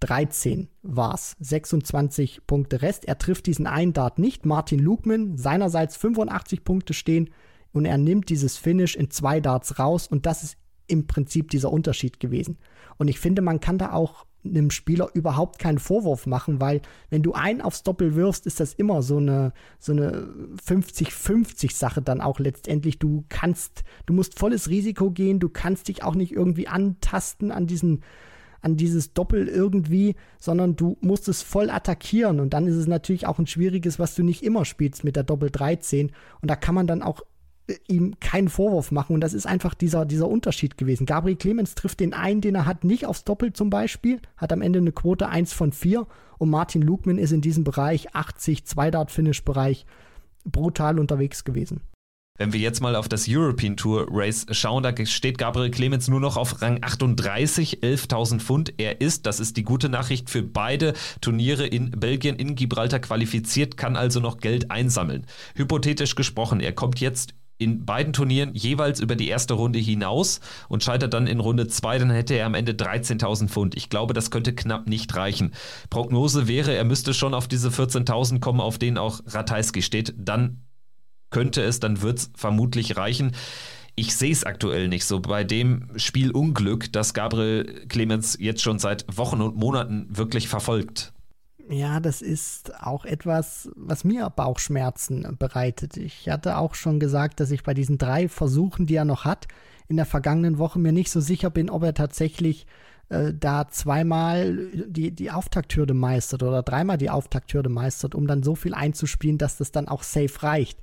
13 war's. 26 Punkte Rest. Er trifft diesen einen Dart nicht. Martin Lugman seinerseits 85 Punkte stehen und er nimmt dieses Finish in zwei Darts raus und das ist im Prinzip dieser Unterschied gewesen. Und ich finde, man kann da auch einem Spieler überhaupt keinen Vorwurf machen, weil wenn du einen aufs Doppel wirfst, ist das immer so eine so eine 50-50 Sache dann auch letztendlich. Du kannst, du musst volles Risiko gehen, du kannst dich auch nicht irgendwie antasten an diesen an dieses Doppel irgendwie, sondern du musst es voll attackieren und dann ist es natürlich auch ein schwieriges, was du nicht immer spielst mit der Doppel 13 und da kann man dann auch äh, ihm keinen Vorwurf machen und das ist einfach dieser, dieser Unterschied gewesen. Gabriel Clemens trifft den einen, den er hat, nicht aufs Doppel zum Beispiel, hat am Ende eine Quote 1 von 4 und Martin Lugman ist in diesem Bereich 80, Zwei-Dart-Finish-Bereich brutal unterwegs gewesen. Wenn wir jetzt mal auf das European Tour Race schauen, da steht Gabriel Clemens nur noch auf Rang 38, 11.000 Pfund. Er ist, das ist die gute Nachricht, für beide Turniere in Belgien, in Gibraltar qualifiziert, kann also noch Geld einsammeln. Hypothetisch gesprochen, er kommt jetzt in beiden Turnieren jeweils über die erste Runde hinaus und scheitert dann in Runde 2, dann hätte er am Ende 13.000 Pfund. Ich glaube, das könnte knapp nicht reichen. Prognose wäre, er müsste schon auf diese 14.000 kommen, auf denen auch Ratajski steht. Dann könnte es, dann wird es vermutlich reichen. Ich sehe es aktuell nicht so. Bei dem Spielunglück, das Gabriel Clemens jetzt schon seit Wochen und Monaten wirklich verfolgt. Ja, das ist auch etwas, was mir Bauchschmerzen bereitet. Ich hatte auch schon gesagt, dass ich bei diesen drei Versuchen, die er noch hat, in der vergangenen Woche mir nicht so sicher bin, ob er tatsächlich äh, da zweimal die, die Auftakthürde meistert oder dreimal die Auftakthürde meistert, um dann so viel einzuspielen, dass das dann auch safe reicht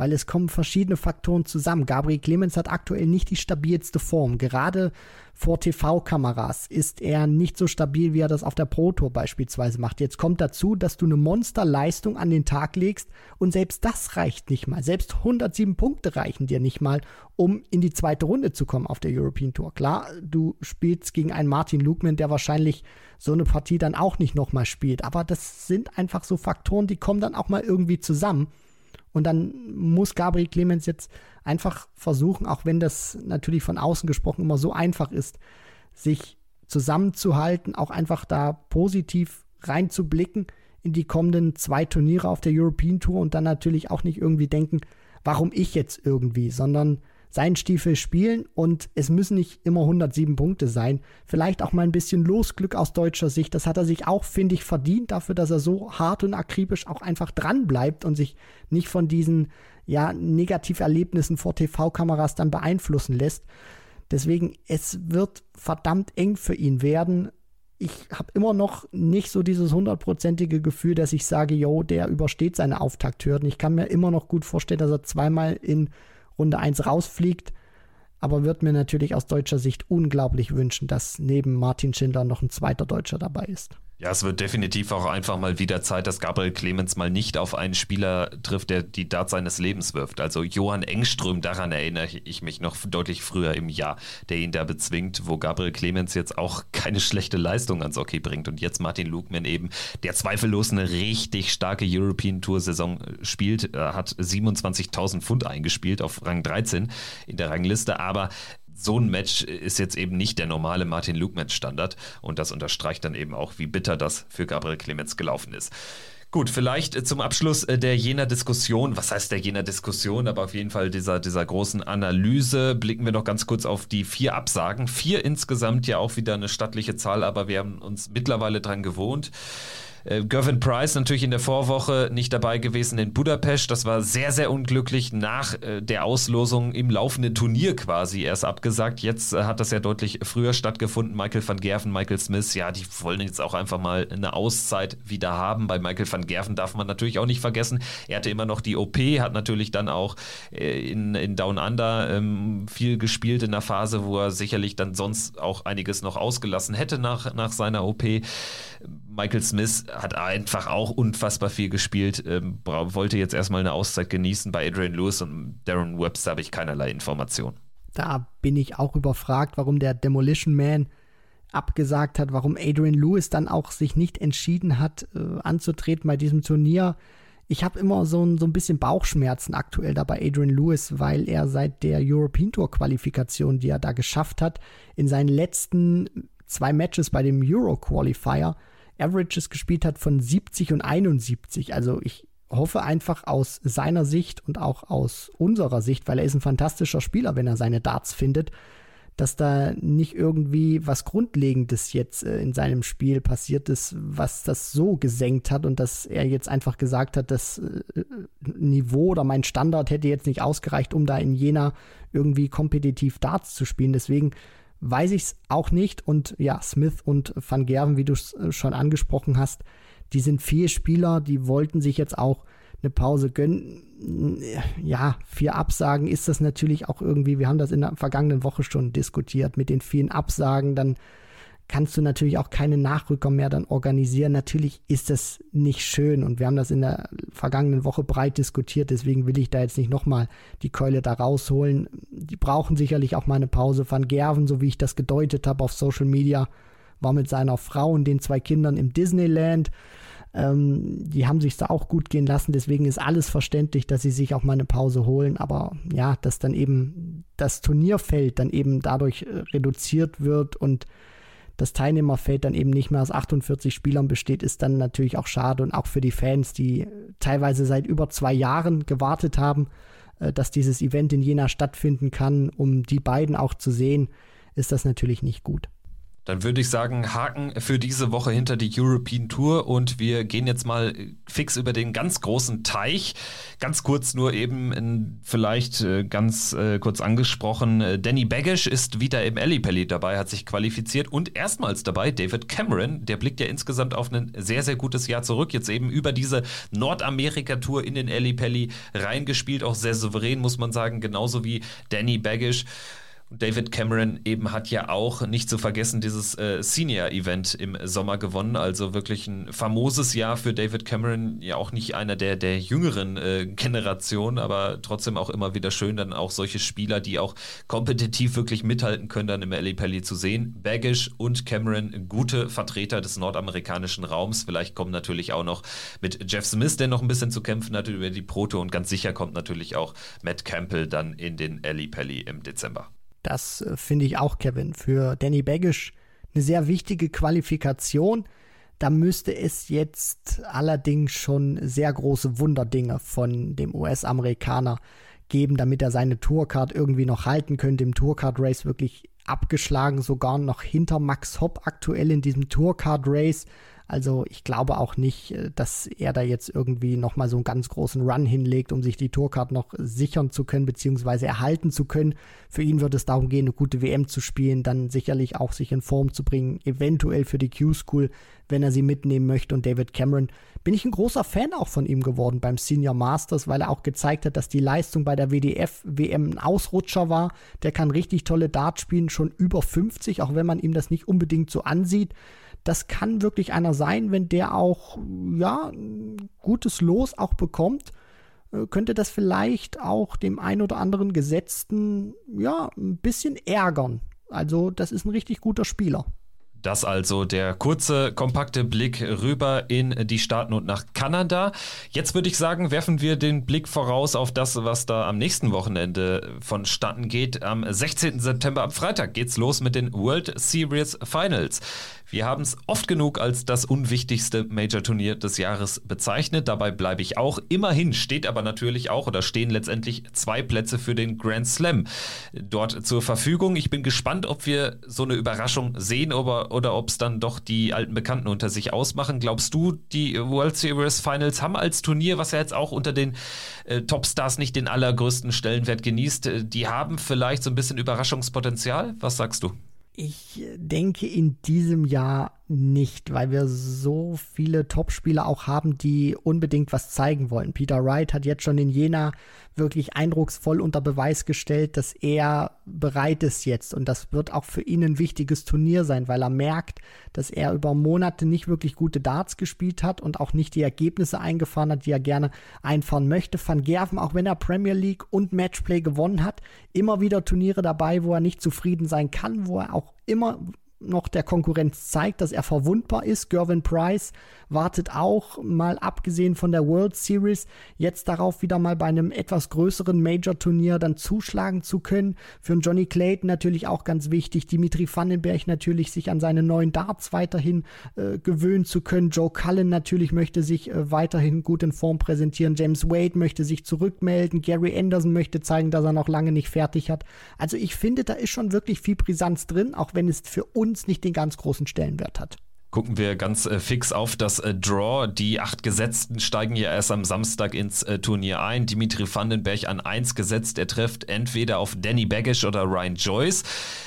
weil es kommen verschiedene Faktoren zusammen. Gabriel Clemens hat aktuell nicht die stabilste Form. Gerade vor TV-Kameras ist er nicht so stabil, wie er das auf der Pro Tour beispielsweise macht. Jetzt kommt dazu, dass du eine Monsterleistung an den Tag legst und selbst das reicht nicht mal. Selbst 107 Punkte reichen dir nicht mal, um in die zweite Runde zu kommen auf der European Tour. Klar, du spielst gegen einen Martin Lugman, der wahrscheinlich so eine Partie dann auch nicht nochmal spielt. Aber das sind einfach so Faktoren, die kommen dann auch mal irgendwie zusammen. Und dann muss Gabriel Clemens jetzt einfach versuchen, auch wenn das natürlich von außen gesprochen immer so einfach ist, sich zusammenzuhalten, auch einfach da positiv reinzublicken in die kommenden zwei Turniere auf der European Tour und dann natürlich auch nicht irgendwie denken, warum ich jetzt irgendwie, sondern seinen Stiefel spielen und es müssen nicht immer 107 Punkte sein. Vielleicht auch mal ein bisschen Losglück aus deutscher Sicht. Das hat er sich auch, finde ich, verdient dafür, dass er so hart und akribisch auch einfach dran bleibt und sich nicht von diesen ja, Negativerlebnissen vor TV-Kameras dann beeinflussen lässt. Deswegen, es wird verdammt eng für ihn werden. Ich habe immer noch nicht so dieses hundertprozentige Gefühl, dass ich sage, yo, der übersteht seine Auftakthürden. Ich kann mir immer noch gut vorstellen, dass er zweimal in Runde 1 rausfliegt. Aber wird mir natürlich aus deutscher Sicht unglaublich wünschen, dass neben Martin Schindler noch ein zweiter Deutscher dabei ist. Ja, es wird definitiv auch einfach mal wieder Zeit, dass Gabriel Clemens mal nicht auf einen Spieler trifft, der die Dart seines Lebens wirft. Also Johann Engström, daran erinnere ich mich noch deutlich früher im Jahr, der ihn da bezwingt, wo Gabriel Clemens jetzt auch keine schlechte Leistung ans Hockey bringt. Und jetzt Martin Lugman eben, der zweifellos eine richtig starke European Tour Saison spielt, er hat 27.000 Pfund eingespielt auf Rang 13 in der Rangliste, aber so ein Match ist jetzt eben nicht der normale Martin Luke-Match-Standard und das unterstreicht dann eben auch, wie bitter das für Gabriel Clemens gelaufen ist. Gut, vielleicht äh, zum Abschluss äh, der jener Diskussion, was heißt der jener Diskussion, aber auf jeden Fall dieser, dieser großen Analyse blicken wir noch ganz kurz auf die vier Absagen. Vier insgesamt ja auch wieder eine stattliche Zahl, aber wir haben uns mittlerweile dran gewohnt. Äh, Gervin Price natürlich in der Vorwoche nicht dabei gewesen in Budapest. Das war sehr, sehr unglücklich nach äh, der Auslosung im laufenden Turnier quasi erst abgesagt. Jetzt äh, hat das ja deutlich früher stattgefunden. Michael van Gerven, Michael Smith, ja, die wollen jetzt auch einfach mal eine Auszeit wieder haben. Bei Michael van Gerven darf man natürlich auch nicht vergessen. Er hatte immer noch die OP, hat natürlich dann auch in, in Down Under ähm, viel gespielt in der Phase, wo er sicherlich dann sonst auch einiges noch ausgelassen hätte nach, nach seiner OP. Michael Smith hat einfach auch unfassbar viel gespielt, ähm, wollte jetzt erstmal eine Auszeit genießen. Bei Adrian Lewis und Darren Webster habe ich keinerlei Informationen. Da bin ich auch überfragt, warum der Demolition Man abgesagt hat, warum Adrian Lewis dann auch sich nicht entschieden hat, äh, anzutreten bei diesem Turnier. Ich habe immer so ein, so ein bisschen Bauchschmerzen aktuell da bei Adrian Lewis, weil er seit der European Tour Qualifikation, die er da geschafft hat, in seinen letzten zwei Matches bei dem Euro Qualifier Averages gespielt hat von 70 und 71. Also ich hoffe einfach aus seiner Sicht und auch aus unserer Sicht, weil er ist ein fantastischer Spieler, wenn er seine Darts findet, dass da nicht irgendwie was Grundlegendes jetzt äh, in seinem Spiel passiert ist, was das so gesenkt hat und dass er jetzt einfach gesagt hat, das äh, Niveau oder mein Standard hätte jetzt nicht ausgereicht, um da in Jena irgendwie kompetitiv Darts zu spielen. Deswegen weiß ich es auch nicht. Und ja, Smith und Van Gerven, wie du es äh, schon angesprochen hast, die sind vier Spieler, die wollten sich jetzt auch eine Pause gönnen. Ja, vier Absagen ist das natürlich auch irgendwie, wir haben das in der vergangenen Woche schon diskutiert, mit den vielen Absagen, dann kannst du natürlich auch keine Nachrücker mehr dann organisieren. Natürlich ist das nicht schön und wir haben das in der vergangenen Woche breit diskutiert, deswegen will ich da jetzt nicht nochmal die Keule da rausholen. Die brauchen sicherlich auch mal eine Pause. Van Gerven, so wie ich das gedeutet habe auf Social Media, war mit seiner Frau und den zwei Kindern im Disneyland. Ähm, die haben sich da auch gut gehen lassen, deswegen ist alles verständlich, dass sie sich auch mal eine Pause holen. Aber ja, dass dann eben das Turnierfeld dann eben dadurch äh, reduziert wird und das Teilnehmerfeld dann eben nicht mehr aus 48 Spielern besteht, ist dann natürlich auch schade und auch für die Fans, die teilweise seit über zwei Jahren gewartet haben, äh, dass dieses Event in Jena stattfinden kann, um die beiden auch zu sehen, ist das natürlich nicht gut. Dann würde ich sagen, Haken für diese Woche hinter die European Tour. Und wir gehen jetzt mal fix über den ganz großen Teich. Ganz kurz nur eben in, vielleicht äh, ganz äh, kurz angesprochen, äh, Danny Baggish ist wieder im Ellipelli dabei, hat sich qualifiziert und erstmals dabei David Cameron, der blickt ja insgesamt auf ein sehr, sehr gutes Jahr zurück, jetzt eben über diese Nordamerika-Tour in den Ellipelli reingespielt, auch sehr souverän, muss man sagen, genauso wie Danny Baggish. David Cameron eben hat ja auch nicht zu vergessen dieses äh, Senior-Event im Sommer gewonnen. Also wirklich ein famoses Jahr für David Cameron. Ja auch nicht einer der, der jüngeren äh, Generation, aber trotzdem auch immer wieder schön, dann auch solche Spieler, die auch kompetitiv wirklich mithalten können, dann im Ali Pelli zu sehen. Baggish und Cameron gute Vertreter des nordamerikanischen Raums. Vielleicht kommen natürlich auch noch mit Jeff Smith, der noch ein bisschen zu kämpfen hat über die Proto und ganz sicher kommt natürlich auch Matt Campbell dann in den Ali Pelli im Dezember. Das äh, finde ich auch, Kevin. Für Danny Baggish eine sehr wichtige Qualifikation. Da müsste es jetzt allerdings schon sehr große Wunderdinge von dem US-Amerikaner geben, damit er seine Tourcard irgendwie noch halten könnte. Im Tourcard Race wirklich abgeschlagen, sogar noch hinter Max Hopp aktuell in diesem Tourcard Race. Also ich glaube auch nicht, äh, dass er da jetzt irgendwie nochmal so einen ganz großen Run hinlegt, um sich die Tourcard noch sichern zu können, beziehungsweise erhalten zu können. Für ihn wird es darum gehen, eine gute WM zu spielen, dann sicherlich auch sich in Form zu bringen, eventuell für die Q-School, wenn er sie mitnehmen möchte. Und David Cameron bin ich ein großer Fan auch von ihm geworden beim Senior Masters, weil er auch gezeigt hat, dass die Leistung bei der WDF-WM ein Ausrutscher war. Der kann richtig tolle Darts spielen, schon über 50, auch wenn man ihm das nicht unbedingt so ansieht das kann wirklich einer sein, wenn der auch, ja, gutes Los auch bekommt, äh, könnte das vielleicht auch dem ein oder anderen Gesetzten, ja, ein bisschen ärgern. Also, das ist ein richtig guter Spieler. Das also der kurze, kompakte Blick rüber in die Staaten und nach Kanada. Jetzt würde ich sagen, werfen wir den Blick voraus auf das, was da am nächsten Wochenende vonstatten geht. Am 16. September, am Freitag, geht's los mit den World Series Finals. Wir haben es oft genug als das unwichtigste Major-Turnier des Jahres bezeichnet. Dabei bleibe ich auch. Immerhin steht aber natürlich auch oder stehen letztendlich zwei Plätze für den Grand Slam dort zur Verfügung. Ich bin gespannt, ob wir so eine Überraschung sehen oder, oder ob es dann doch die alten Bekannten unter sich ausmachen. Glaubst du, die World Series Finals haben als Turnier, was ja jetzt auch unter den äh, Topstars nicht den allergrößten Stellenwert genießt, äh, die haben vielleicht so ein bisschen Überraschungspotenzial? Was sagst du? Ich denke in diesem Jahr nicht, weil wir so viele Topspieler auch haben, die unbedingt was zeigen wollen. Peter Wright hat jetzt schon in Jena wirklich eindrucksvoll unter Beweis gestellt, dass er bereit ist jetzt. Und das wird auch für ihn ein wichtiges Turnier sein, weil er merkt, dass er über Monate nicht wirklich gute Darts gespielt hat und auch nicht die Ergebnisse eingefahren hat, die er gerne einfahren möchte. Van Gerven, auch wenn er Premier League und Matchplay gewonnen hat, immer wieder Turniere dabei, wo er nicht zufrieden sein kann, wo er auch immer noch der Konkurrenz zeigt, dass er verwundbar ist. Gervin Price wartet auch, mal abgesehen von der World Series, jetzt darauf wieder mal bei einem etwas größeren Major-Turnier dann zuschlagen zu können. Für einen Johnny Clayton natürlich auch ganz wichtig. Dimitri Vandenberg natürlich sich an seine neuen Darts weiterhin äh, gewöhnen zu können. Joe Cullen natürlich möchte sich äh, weiterhin gut in Form präsentieren. James Wade möchte sich zurückmelden. Gary Anderson möchte zeigen, dass er noch lange nicht fertig hat. Also ich finde, da ist schon wirklich viel Brisanz drin, auch wenn es für uns nicht den ganz großen Stellenwert hat. Gucken wir ganz äh, fix auf das äh, Draw. Die acht Gesetzten steigen ja erst am Samstag ins äh, Turnier ein. Dimitri Vandenberg an eins gesetzt. Er trifft entweder auf Danny Baggish oder Ryan Joyce.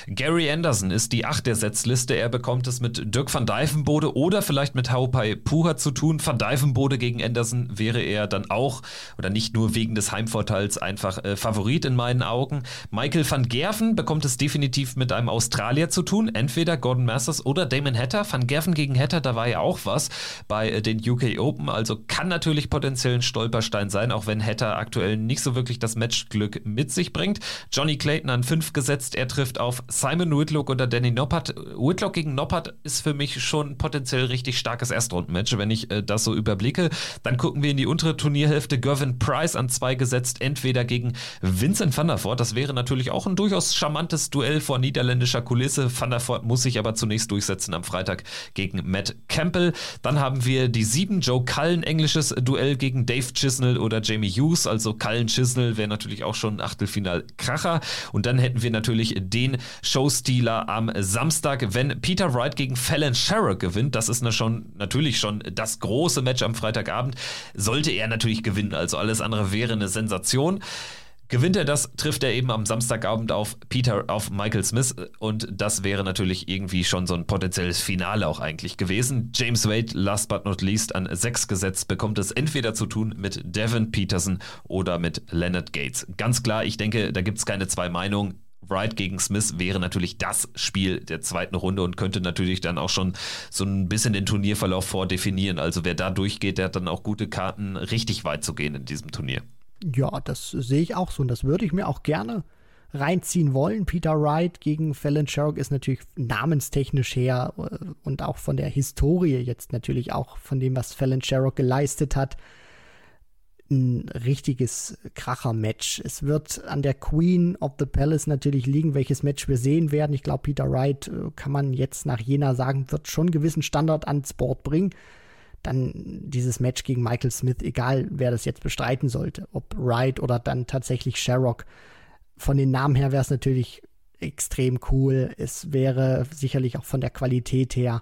Gary Anderson ist die acht der Setzliste. Er bekommt es mit Dirk van Dijvenbode oder vielleicht mit Haupai Puha zu tun. Van Dijvenbode gegen Anderson wäre er dann auch oder nicht nur wegen des Heimvorteils einfach äh, Favorit in meinen Augen. Michael van Gerven bekommt es definitiv mit einem Australier zu tun. Entweder Gordon Masters oder Damon Hatter. Van Gerven gegen Hatter, da war ja auch was bei äh, den UK Open. Also kann natürlich potenziell ein Stolperstein sein, auch wenn Hatter aktuell nicht so wirklich das Matchglück mit sich bringt. Johnny Clayton an 5 gesetzt. Er trifft auf Simon Whitlock oder Danny Noppert. Whitlock gegen Noppert ist für mich schon potenziell richtig starkes Erstrundenmatch, wenn ich äh, das so überblicke. Dann gucken wir in die untere Turnierhälfte. Gervin Price an 2 gesetzt, entweder gegen Vincent van der Voort. Das wäre natürlich auch ein durchaus charmantes Duell vor niederländischer Kulisse. Van der Voort muss sich aber zunächst durchsetzen am Freitag gegen gegen Matt Campbell. Dann haben wir die 7 Joe Cullen englisches Duell gegen Dave Chisnell oder Jamie Hughes. Also Cullen Chisnell wäre natürlich auch schon ein Achtelfinal-Kracher. Und dann hätten wir natürlich den Showstealer am Samstag, wenn Peter Wright gegen Fallon Sherrock gewinnt. Das ist schon, natürlich schon das große Match am Freitagabend. Sollte er natürlich gewinnen. Also alles andere wäre eine Sensation. Gewinnt er das, trifft er eben am Samstagabend auf Peter, auf Michael Smith und das wäre natürlich irgendwie schon so ein potenzielles Finale auch eigentlich gewesen. James Wade, last but not least, an sechs gesetzt, bekommt es entweder zu tun mit Devin Peterson oder mit Leonard Gates. Ganz klar, ich denke, da gibt es keine zwei Meinungen. Wright gegen Smith wäre natürlich das Spiel der zweiten Runde und könnte natürlich dann auch schon so ein bisschen den Turnierverlauf vordefinieren. Also wer da durchgeht, der hat dann auch gute Karten, richtig weit zu gehen in diesem Turnier. Ja, das sehe ich auch so und das würde ich mir auch gerne reinziehen wollen. Peter Wright gegen Fallon Sherrock ist natürlich namenstechnisch her äh, und auch von der Historie jetzt natürlich auch von dem, was Fallon Sherrock geleistet hat, ein richtiges Kracher-Match. Es wird an der Queen of the Palace natürlich liegen, welches Match wir sehen werden. Ich glaube, Peter Wright, äh, kann man jetzt nach Jena sagen, wird schon einen gewissen Standard ans Board bringen dann dieses Match gegen Michael Smith, egal wer das jetzt bestreiten sollte, ob Wright oder dann tatsächlich Sherrock. Von den Namen her wäre es natürlich extrem cool. Es wäre sicherlich auch von der Qualität her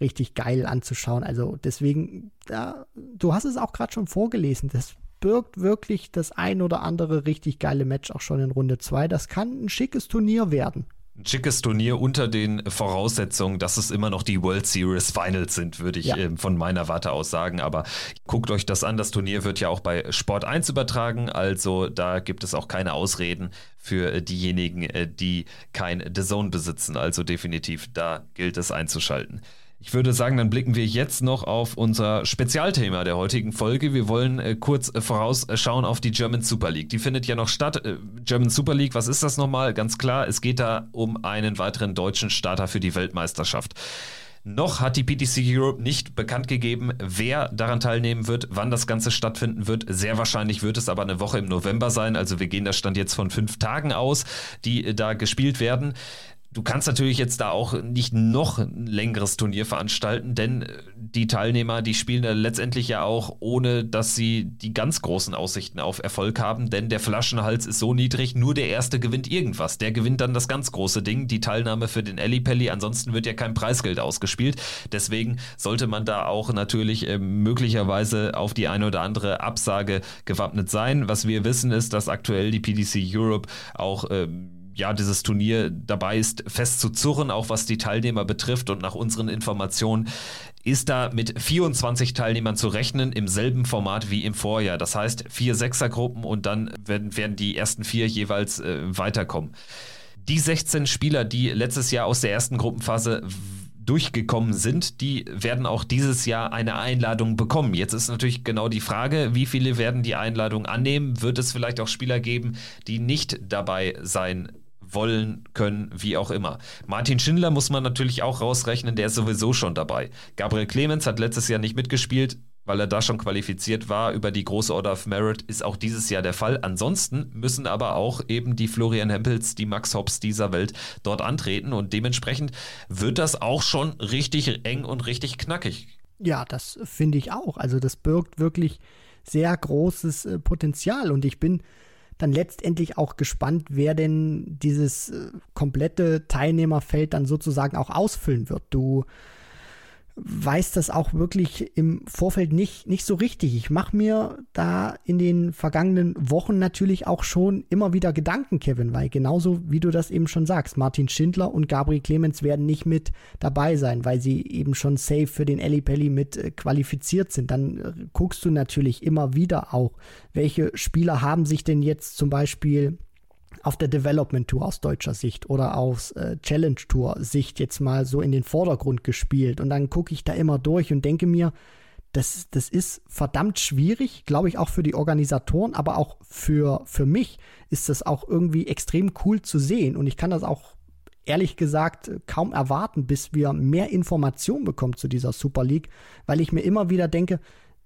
richtig geil anzuschauen. Also deswegen, ja, du hast es auch gerade schon vorgelesen, das birgt wirklich das ein oder andere richtig geile Match auch schon in Runde 2. Das kann ein schickes Turnier werden schickes Turnier unter den Voraussetzungen, dass es immer noch die World Series Finals sind, würde ich ja. äh, von meiner Warte aus sagen. Aber guckt euch das an. Das Turnier wird ja auch bei Sport 1 übertragen. Also da gibt es auch keine Ausreden für diejenigen, äh, die kein The Zone besitzen. Also definitiv, da gilt es einzuschalten. Ich würde sagen, dann blicken wir jetzt noch auf unser Spezialthema der heutigen Folge. Wir wollen äh, kurz äh, vorausschauen auf die German Super League. Die findet ja noch statt. Äh, German Super League, was ist das nochmal? Ganz klar, es geht da um einen weiteren deutschen Starter für die Weltmeisterschaft. Noch hat die PTC Europe nicht bekannt gegeben, wer daran teilnehmen wird, wann das Ganze stattfinden wird. Sehr wahrscheinlich wird es aber eine Woche im November sein. Also wir gehen da Stand jetzt von fünf Tagen aus, die äh, da gespielt werden. Du kannst natürlich jetzt da auch nicht noch ein längeres Turnier veranstalten, denn äh, die Teilnehmer, die spielen ja letztendlich ja auch, ohne dass sie die ganz großen Aussichten auf Erfolg haben, denn der Flaschenhals ist so niedrig, nur der Erste gewinnt irgendwas. Der gewinnt dann das ganz große Ding, die Teilnahme für den Ellipelli, ansonsten wird ja kein Preisgeld ausgespielt. Deswegen sollte man da auch natürlich äh, möglicherweise auf die eine oder andere Absage gewappnet sein. Was wir wissen ist, dass aktuell die PDC Europe auch äh, ja, dieses Turnier dabei ist, fest zu zurren, auch was die Teilnehmer betrifft. Und nach unseren Informationen ist da mit 24 Teilnehmern zu rechnen, im selben Format wie im Vorjahr. Das heißt, vier Sechsergruppen und dann werden, werden die ersten vier jeweils äh, weiterkommen. Die 16 Spieler, die letztes Jahr aus der ersten Gruppenphase durchgekommen sind, die werden auch dieses Jahr eine Einladung bekommen. Jetzt ist natürlich genau die Frage, wie viele werden die Einladung annehmen? Wird es vielleicht auch Spieler geben, die nicht dabei sein wollen, können, wie auch immer. Martin Schindler muss man natürlich auch rausrechnen, der ist sowieso schon dabei. Gabriel Clemens hat letztes Jahr nicht mitgespielt, weil er da schon qualifiziert war über die große Order of Merit, ist auch dieses Jahr der Fall. Ansonsten müssen aber auch eben die Florian Hempels, die Max Hobbs dieser Welt dort antreten und dementsprechend wird das auch schon richtig eng und richtig knackig. Ja, das finde ich auch. Also das birgt wirklich sehr großes äh, Potenzial und ich bin dann letztendlich auch gespannt, wer denn dieses äh, komplette Teilnehmerfeld dann sozusagen auch ausfüllen wird. Du weiß das auch wirklich im Vorfeld nicht, nicht so richtig. Ich mache mir da in den vergangenen Wochen natürlich auch schon immer wieder Gedanken, Kevin, weil genauso wie du das eben schon sagst, Martin Schindler und Gabriel Clemens werden nicht mit dabei sein, weil sie eben schon safe für den Eli Pelli mit äh, qualifiziert sind. Dann äh, guckst du natürlich immer wieder auch, welche Spieler haben sich denn jetzt zum Beispiel auf der Development Tour aus deutscher Sicht oder aus äh, Challenge Tour Sicht jetzt mal so in den Vordergrund gespielt. Und dann gucke ich da immer durch und denke mir, das, das ist verdammt schwierig, glaube ich, auch für die Organisatoren, aber auch für, für mich ist das auch irgendwie extrem cool zu sehen. Und ich kann das auch ehrlich gesagt kaum erwarten, bis wir mehr Informationen bekommen zu dieser Super League, weil ich mir immer wieder denke,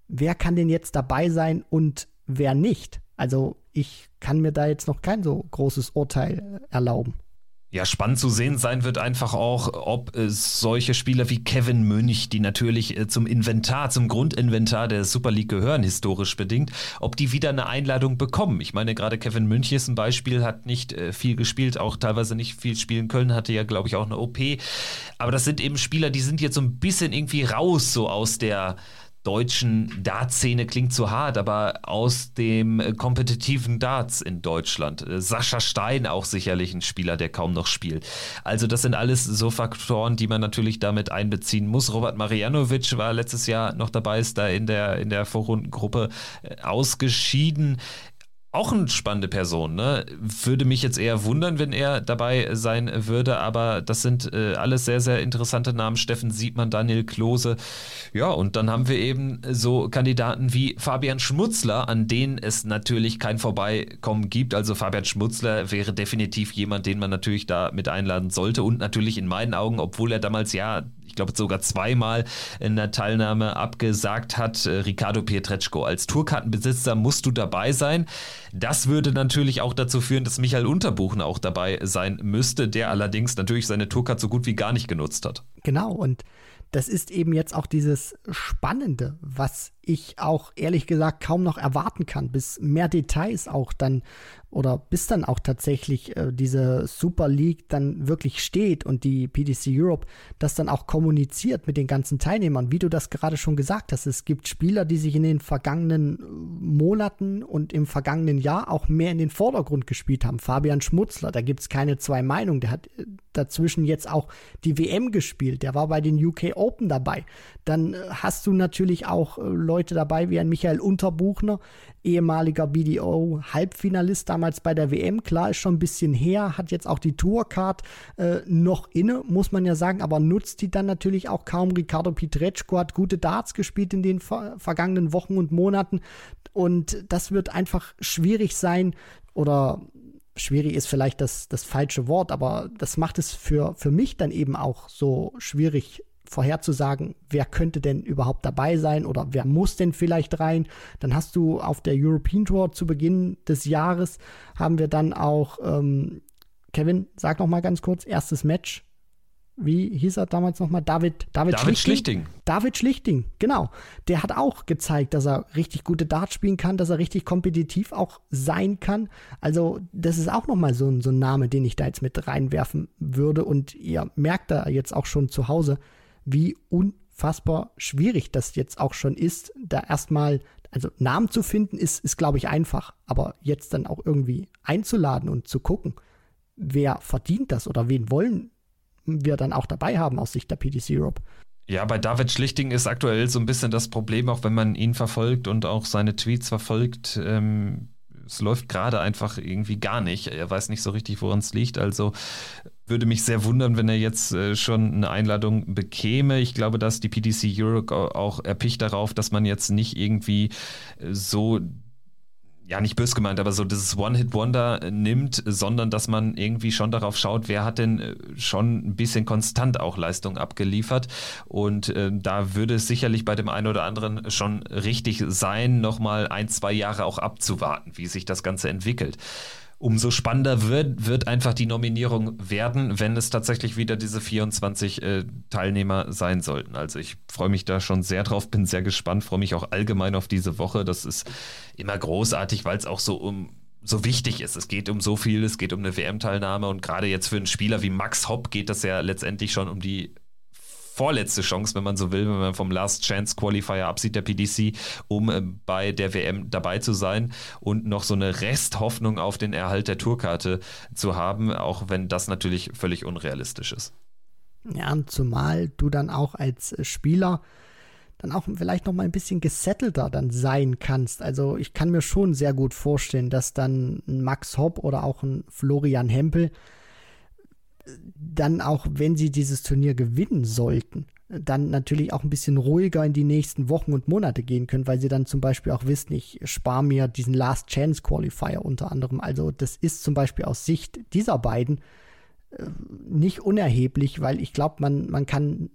wer kann denn jetzt dabei sein und wer nicht? Also ich kann mir da jetzt noch kein so großes Urteil erlauben. Ja, spannend zu sehen sein wird einfach auch, ob äh, solche Spieler wie Kevin Münch, die natürlich äh, zum Inventar, zum Grundinventar der Super League gehören, historisch bedingt, ob die wieder eine Einladung bekommen. Ich meine, gerade Kevin Münch ist ein Beispiel, hat nicht äh, viel gespielt, auch teilweise nicht viel spielen können, hatte ja, glaube ich, auch eine OP. Aber das sind eben Spieler, die sind jetzt so ein bisschen irgendwie raus, so aus der deutschen Dartszene klingt zu hart, aber aus dem äh, kompetitiven Darts in Deutschland. Äh, Sascha Stein auch sicherlich ein Spieler, der kaum noch spielt. Also das sind alles so Faktoren, die man natürlich damit einbeziehen muss. Robert Marianovic war letztes Jahr noch dabei, ist da in der, in der Vorrundengruppe äh, ausgeschieden auch eine spannende Person. Ne? Würde mich jetzt eher wundern, wenn er dabei sein würde, aber das sind äh, alles sehr, sehr interessante Namen. Steffen Siebmann, Daniel Klose. Ja, und dann haben wir eben so Kandidaten wie Fabian Schmutzler, an denen es natürlich kein Vorbeikommen gibt. Also Fabian Schmutzler wäre definitiv jemand, den man natürlich da mit einladen sollte und natürlich in meinen Augen, obwohl er damals ja ich glaube sogar zweimal in der Teilnahme abgesagt hat. Äh, Ricardo Pietreczko, als Tourkartenbesitzer musst du dabei sein. Das würde natürlich auch dazu führen, dass Michael Unterbuchen auch dabei sein müsste, der allerdings natürlich seine Tourkarte so gut wie gar nicht genutzt hat. Genau, und das ist eben jetzt auch dieses Spannende, was ich auch ehrlich gesagt kaum noch erwarten kann, bis mehr Details auch dann oder bis dann auch tatsächlich äh, diese Super League dann wirklich steht und die PDC Europe das dann auch kommuniziert mit den ganzen Teilnehmern, wie du das gerade schon gesagt hast. Es gibt Spieler, die sich in den vergangenen äh, Monaten und im vergangenen Jahr auch mehr in den Vordergrund gespielt haben. Fabian Schmutzler, da gibt es keine zwei Meinungen. Der hat äh, dazwischen jetzt auch die WM gespielt. Der war bei den UK Open dabei. Dann äh, hast du natürlich auch Leute, Leute dabei wie ein Michael Unterbuchner, ehemaliger BDO-Halbfinalist damals bei der WM. Klar, ist schon ein bisschen her, hat jetzt auch die Tourcard äh, noch inne, muss man ja sagen, aber nutzt die dann natürlich auch kaum. Ricardo Pietreczko hat gute Darts gespielt in den ver vergangenen Wochen und Monaten und das wird einfach schwierig sein oder schwierig ist vielleicht das, das falsche Wort, aber das macht es für, für mich dann eben auch so schwierig vorherzusagen, wer könnte denn überhaupt dabei sein oder wer muss denn vielleicht rein. Dann hast du auf der European Tour zu Beginn des Jahres haben wir dann auch, ähm, Kevin, sag noch mal ganz kurz, erstes Match. Wie hieß er damals nochmal? David, David, David Schlichting. Schlichting. David Schlichting, genau. Der hat auch gezeigt, dass er richtig gute Darts spielen kann, dass er richtig kompetitiv auch sein kann. Also, das ist auch nochmal so, so ein Name, den ich da jetzt mit reinwerfen würde. Und ihr merkt da jetzt auch schon zu Hause, wie unfassbar schwierig das jetzt auch schon ist, da erstmal, also Namen zu finden, ist, ist glaube ich, einfach. Aber jetzt dann auch irgendwie einzuladen und zu gucken, wer verdient das oder wen wollen wir dann auch dabei haben aus Sicht der PDC Europe. Ja, bei David Schlichting ist aktuell so ein bisschen das Problem, auch wenn man ihn verfolgt und auch seine Tweets verfolgt. Ähm, es läuft gerade einfach irgendwie gar nicht. Er weiß nicht so richtig, woran es liegt. Also würde mich sehr wundern, wenn er jetzt äh, schon eine Einladung bekäme. Ich glaube, dass die PDC Europe auch erpicht darauf, dass man jetzt nicht irgendwie äh, so ja, nicht bös gemeint, aber so dieses One-Hit-Wonder äh, nimmt, sondern dass man irgendwie schon darauf schaut, wer hat denn schon ein bisschen konstant auch Leistung abgeliefert. Und äh, da würde es sicherlich bei dem einen oder anderen schon richtig sein, nochmal ein, zwei Jahre auch abzuwarten, wie sich das Ganze entwickelt umso spannender wird, wird einfach die Nominierung werden, wenn es tatsächlich wieder diese 24 äh, Teilnehmer sein sollten. Also ich freue mich da schon sehr drauf, bin sehr gespannt, freue mich auch allgemein auf diese Woche. Das ist immer großartig, weil es auch so um so wichtig ist. Es geht um so viel, es geht um eine WM-Teilnahme und gerade jetzt für einen Spieler wie Max Hopp geht das ja letztendlich schon um die vorletzte Chance, wenn man so will, wenn man vom Last Chance Qualifier absieht, der PDC, um äh, bei der WM dabei zu sein und noch so eine Resthoffnung auf den Erhalt der Tourkarte zu haben, auch wenn das natürlich völlig unrealistisch ist. Ja, und zumal du dann auch als Spieler dann auch vielleicht noch mal ein bisschen gesettelter dann sein kannst. Also ich kann mir schon sehr gut vorstellen, dass dann ein Max Hopp oder auch ein Florian Hempel dann auch, wenn sie dieses Turnier gewinnen sollten, dann natürlich auch ein bisschen ruhiger in die nächsten Wochen und Monate gehen können, weil sie dann zum Beispiel auch wissen, ich spare mir diesen Last Chance Qualifier unter anderem. Also das ist zum Beispiel aus Sicht dieser beiden nicht unerheblich, weil ich glaube, man, man kann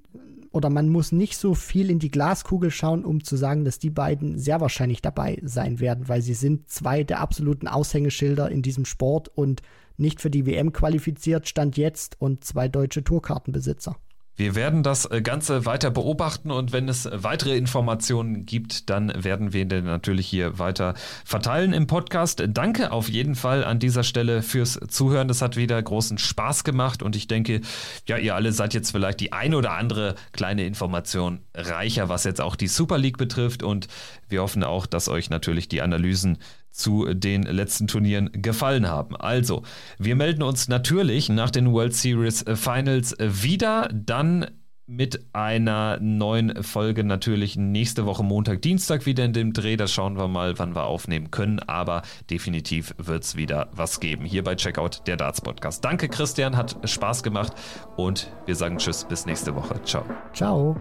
oder man muss nicht so viel in die Glaskugel schauen, um zu sagen, dass die beiden sehr wahrscheinlich dabei sein werden, weil sie sind zwei der absoluten Aushängeschilder in diesem Sport und nicht für die WM qualifiziert, stand jetzt und zwei deutsche Tourkartenbesitzer. Wir werden das äh, Ganze weiter beobachten und wenn es weitere Informationen gibt, dann werden wir den natürlich hier weiter verteilen im Podcast. Danke auf jeden Fall an dieser Stelle fürs Zuhören. Das hat wieder großen Spaß gemacht und ich denke, ja, ihr alle seid jetzt vielleicht die ein oder andere kleine Information reicher, was jetzt auch die Super League betrifft und wir hoffen auch, dass euch natürlich die Analysen zu den letzten Turnieren gefallen haben. Also, wir melden uns natürlich nach den World Series Finals wieder, dann mit einer neuen Folge natürlich nächste Woche Montag, Dienstag wieder in dem Dreh. Da schauen wir mal, wann wir aufnehmen können. Aber definitiv wird es wieder was geben. Hier bei Checkout, der Darts Podcast. Danke, Christian, hat Spaß gemacht und wir sagen Tschüss, bis nächste Woche. Ciao. Ciao.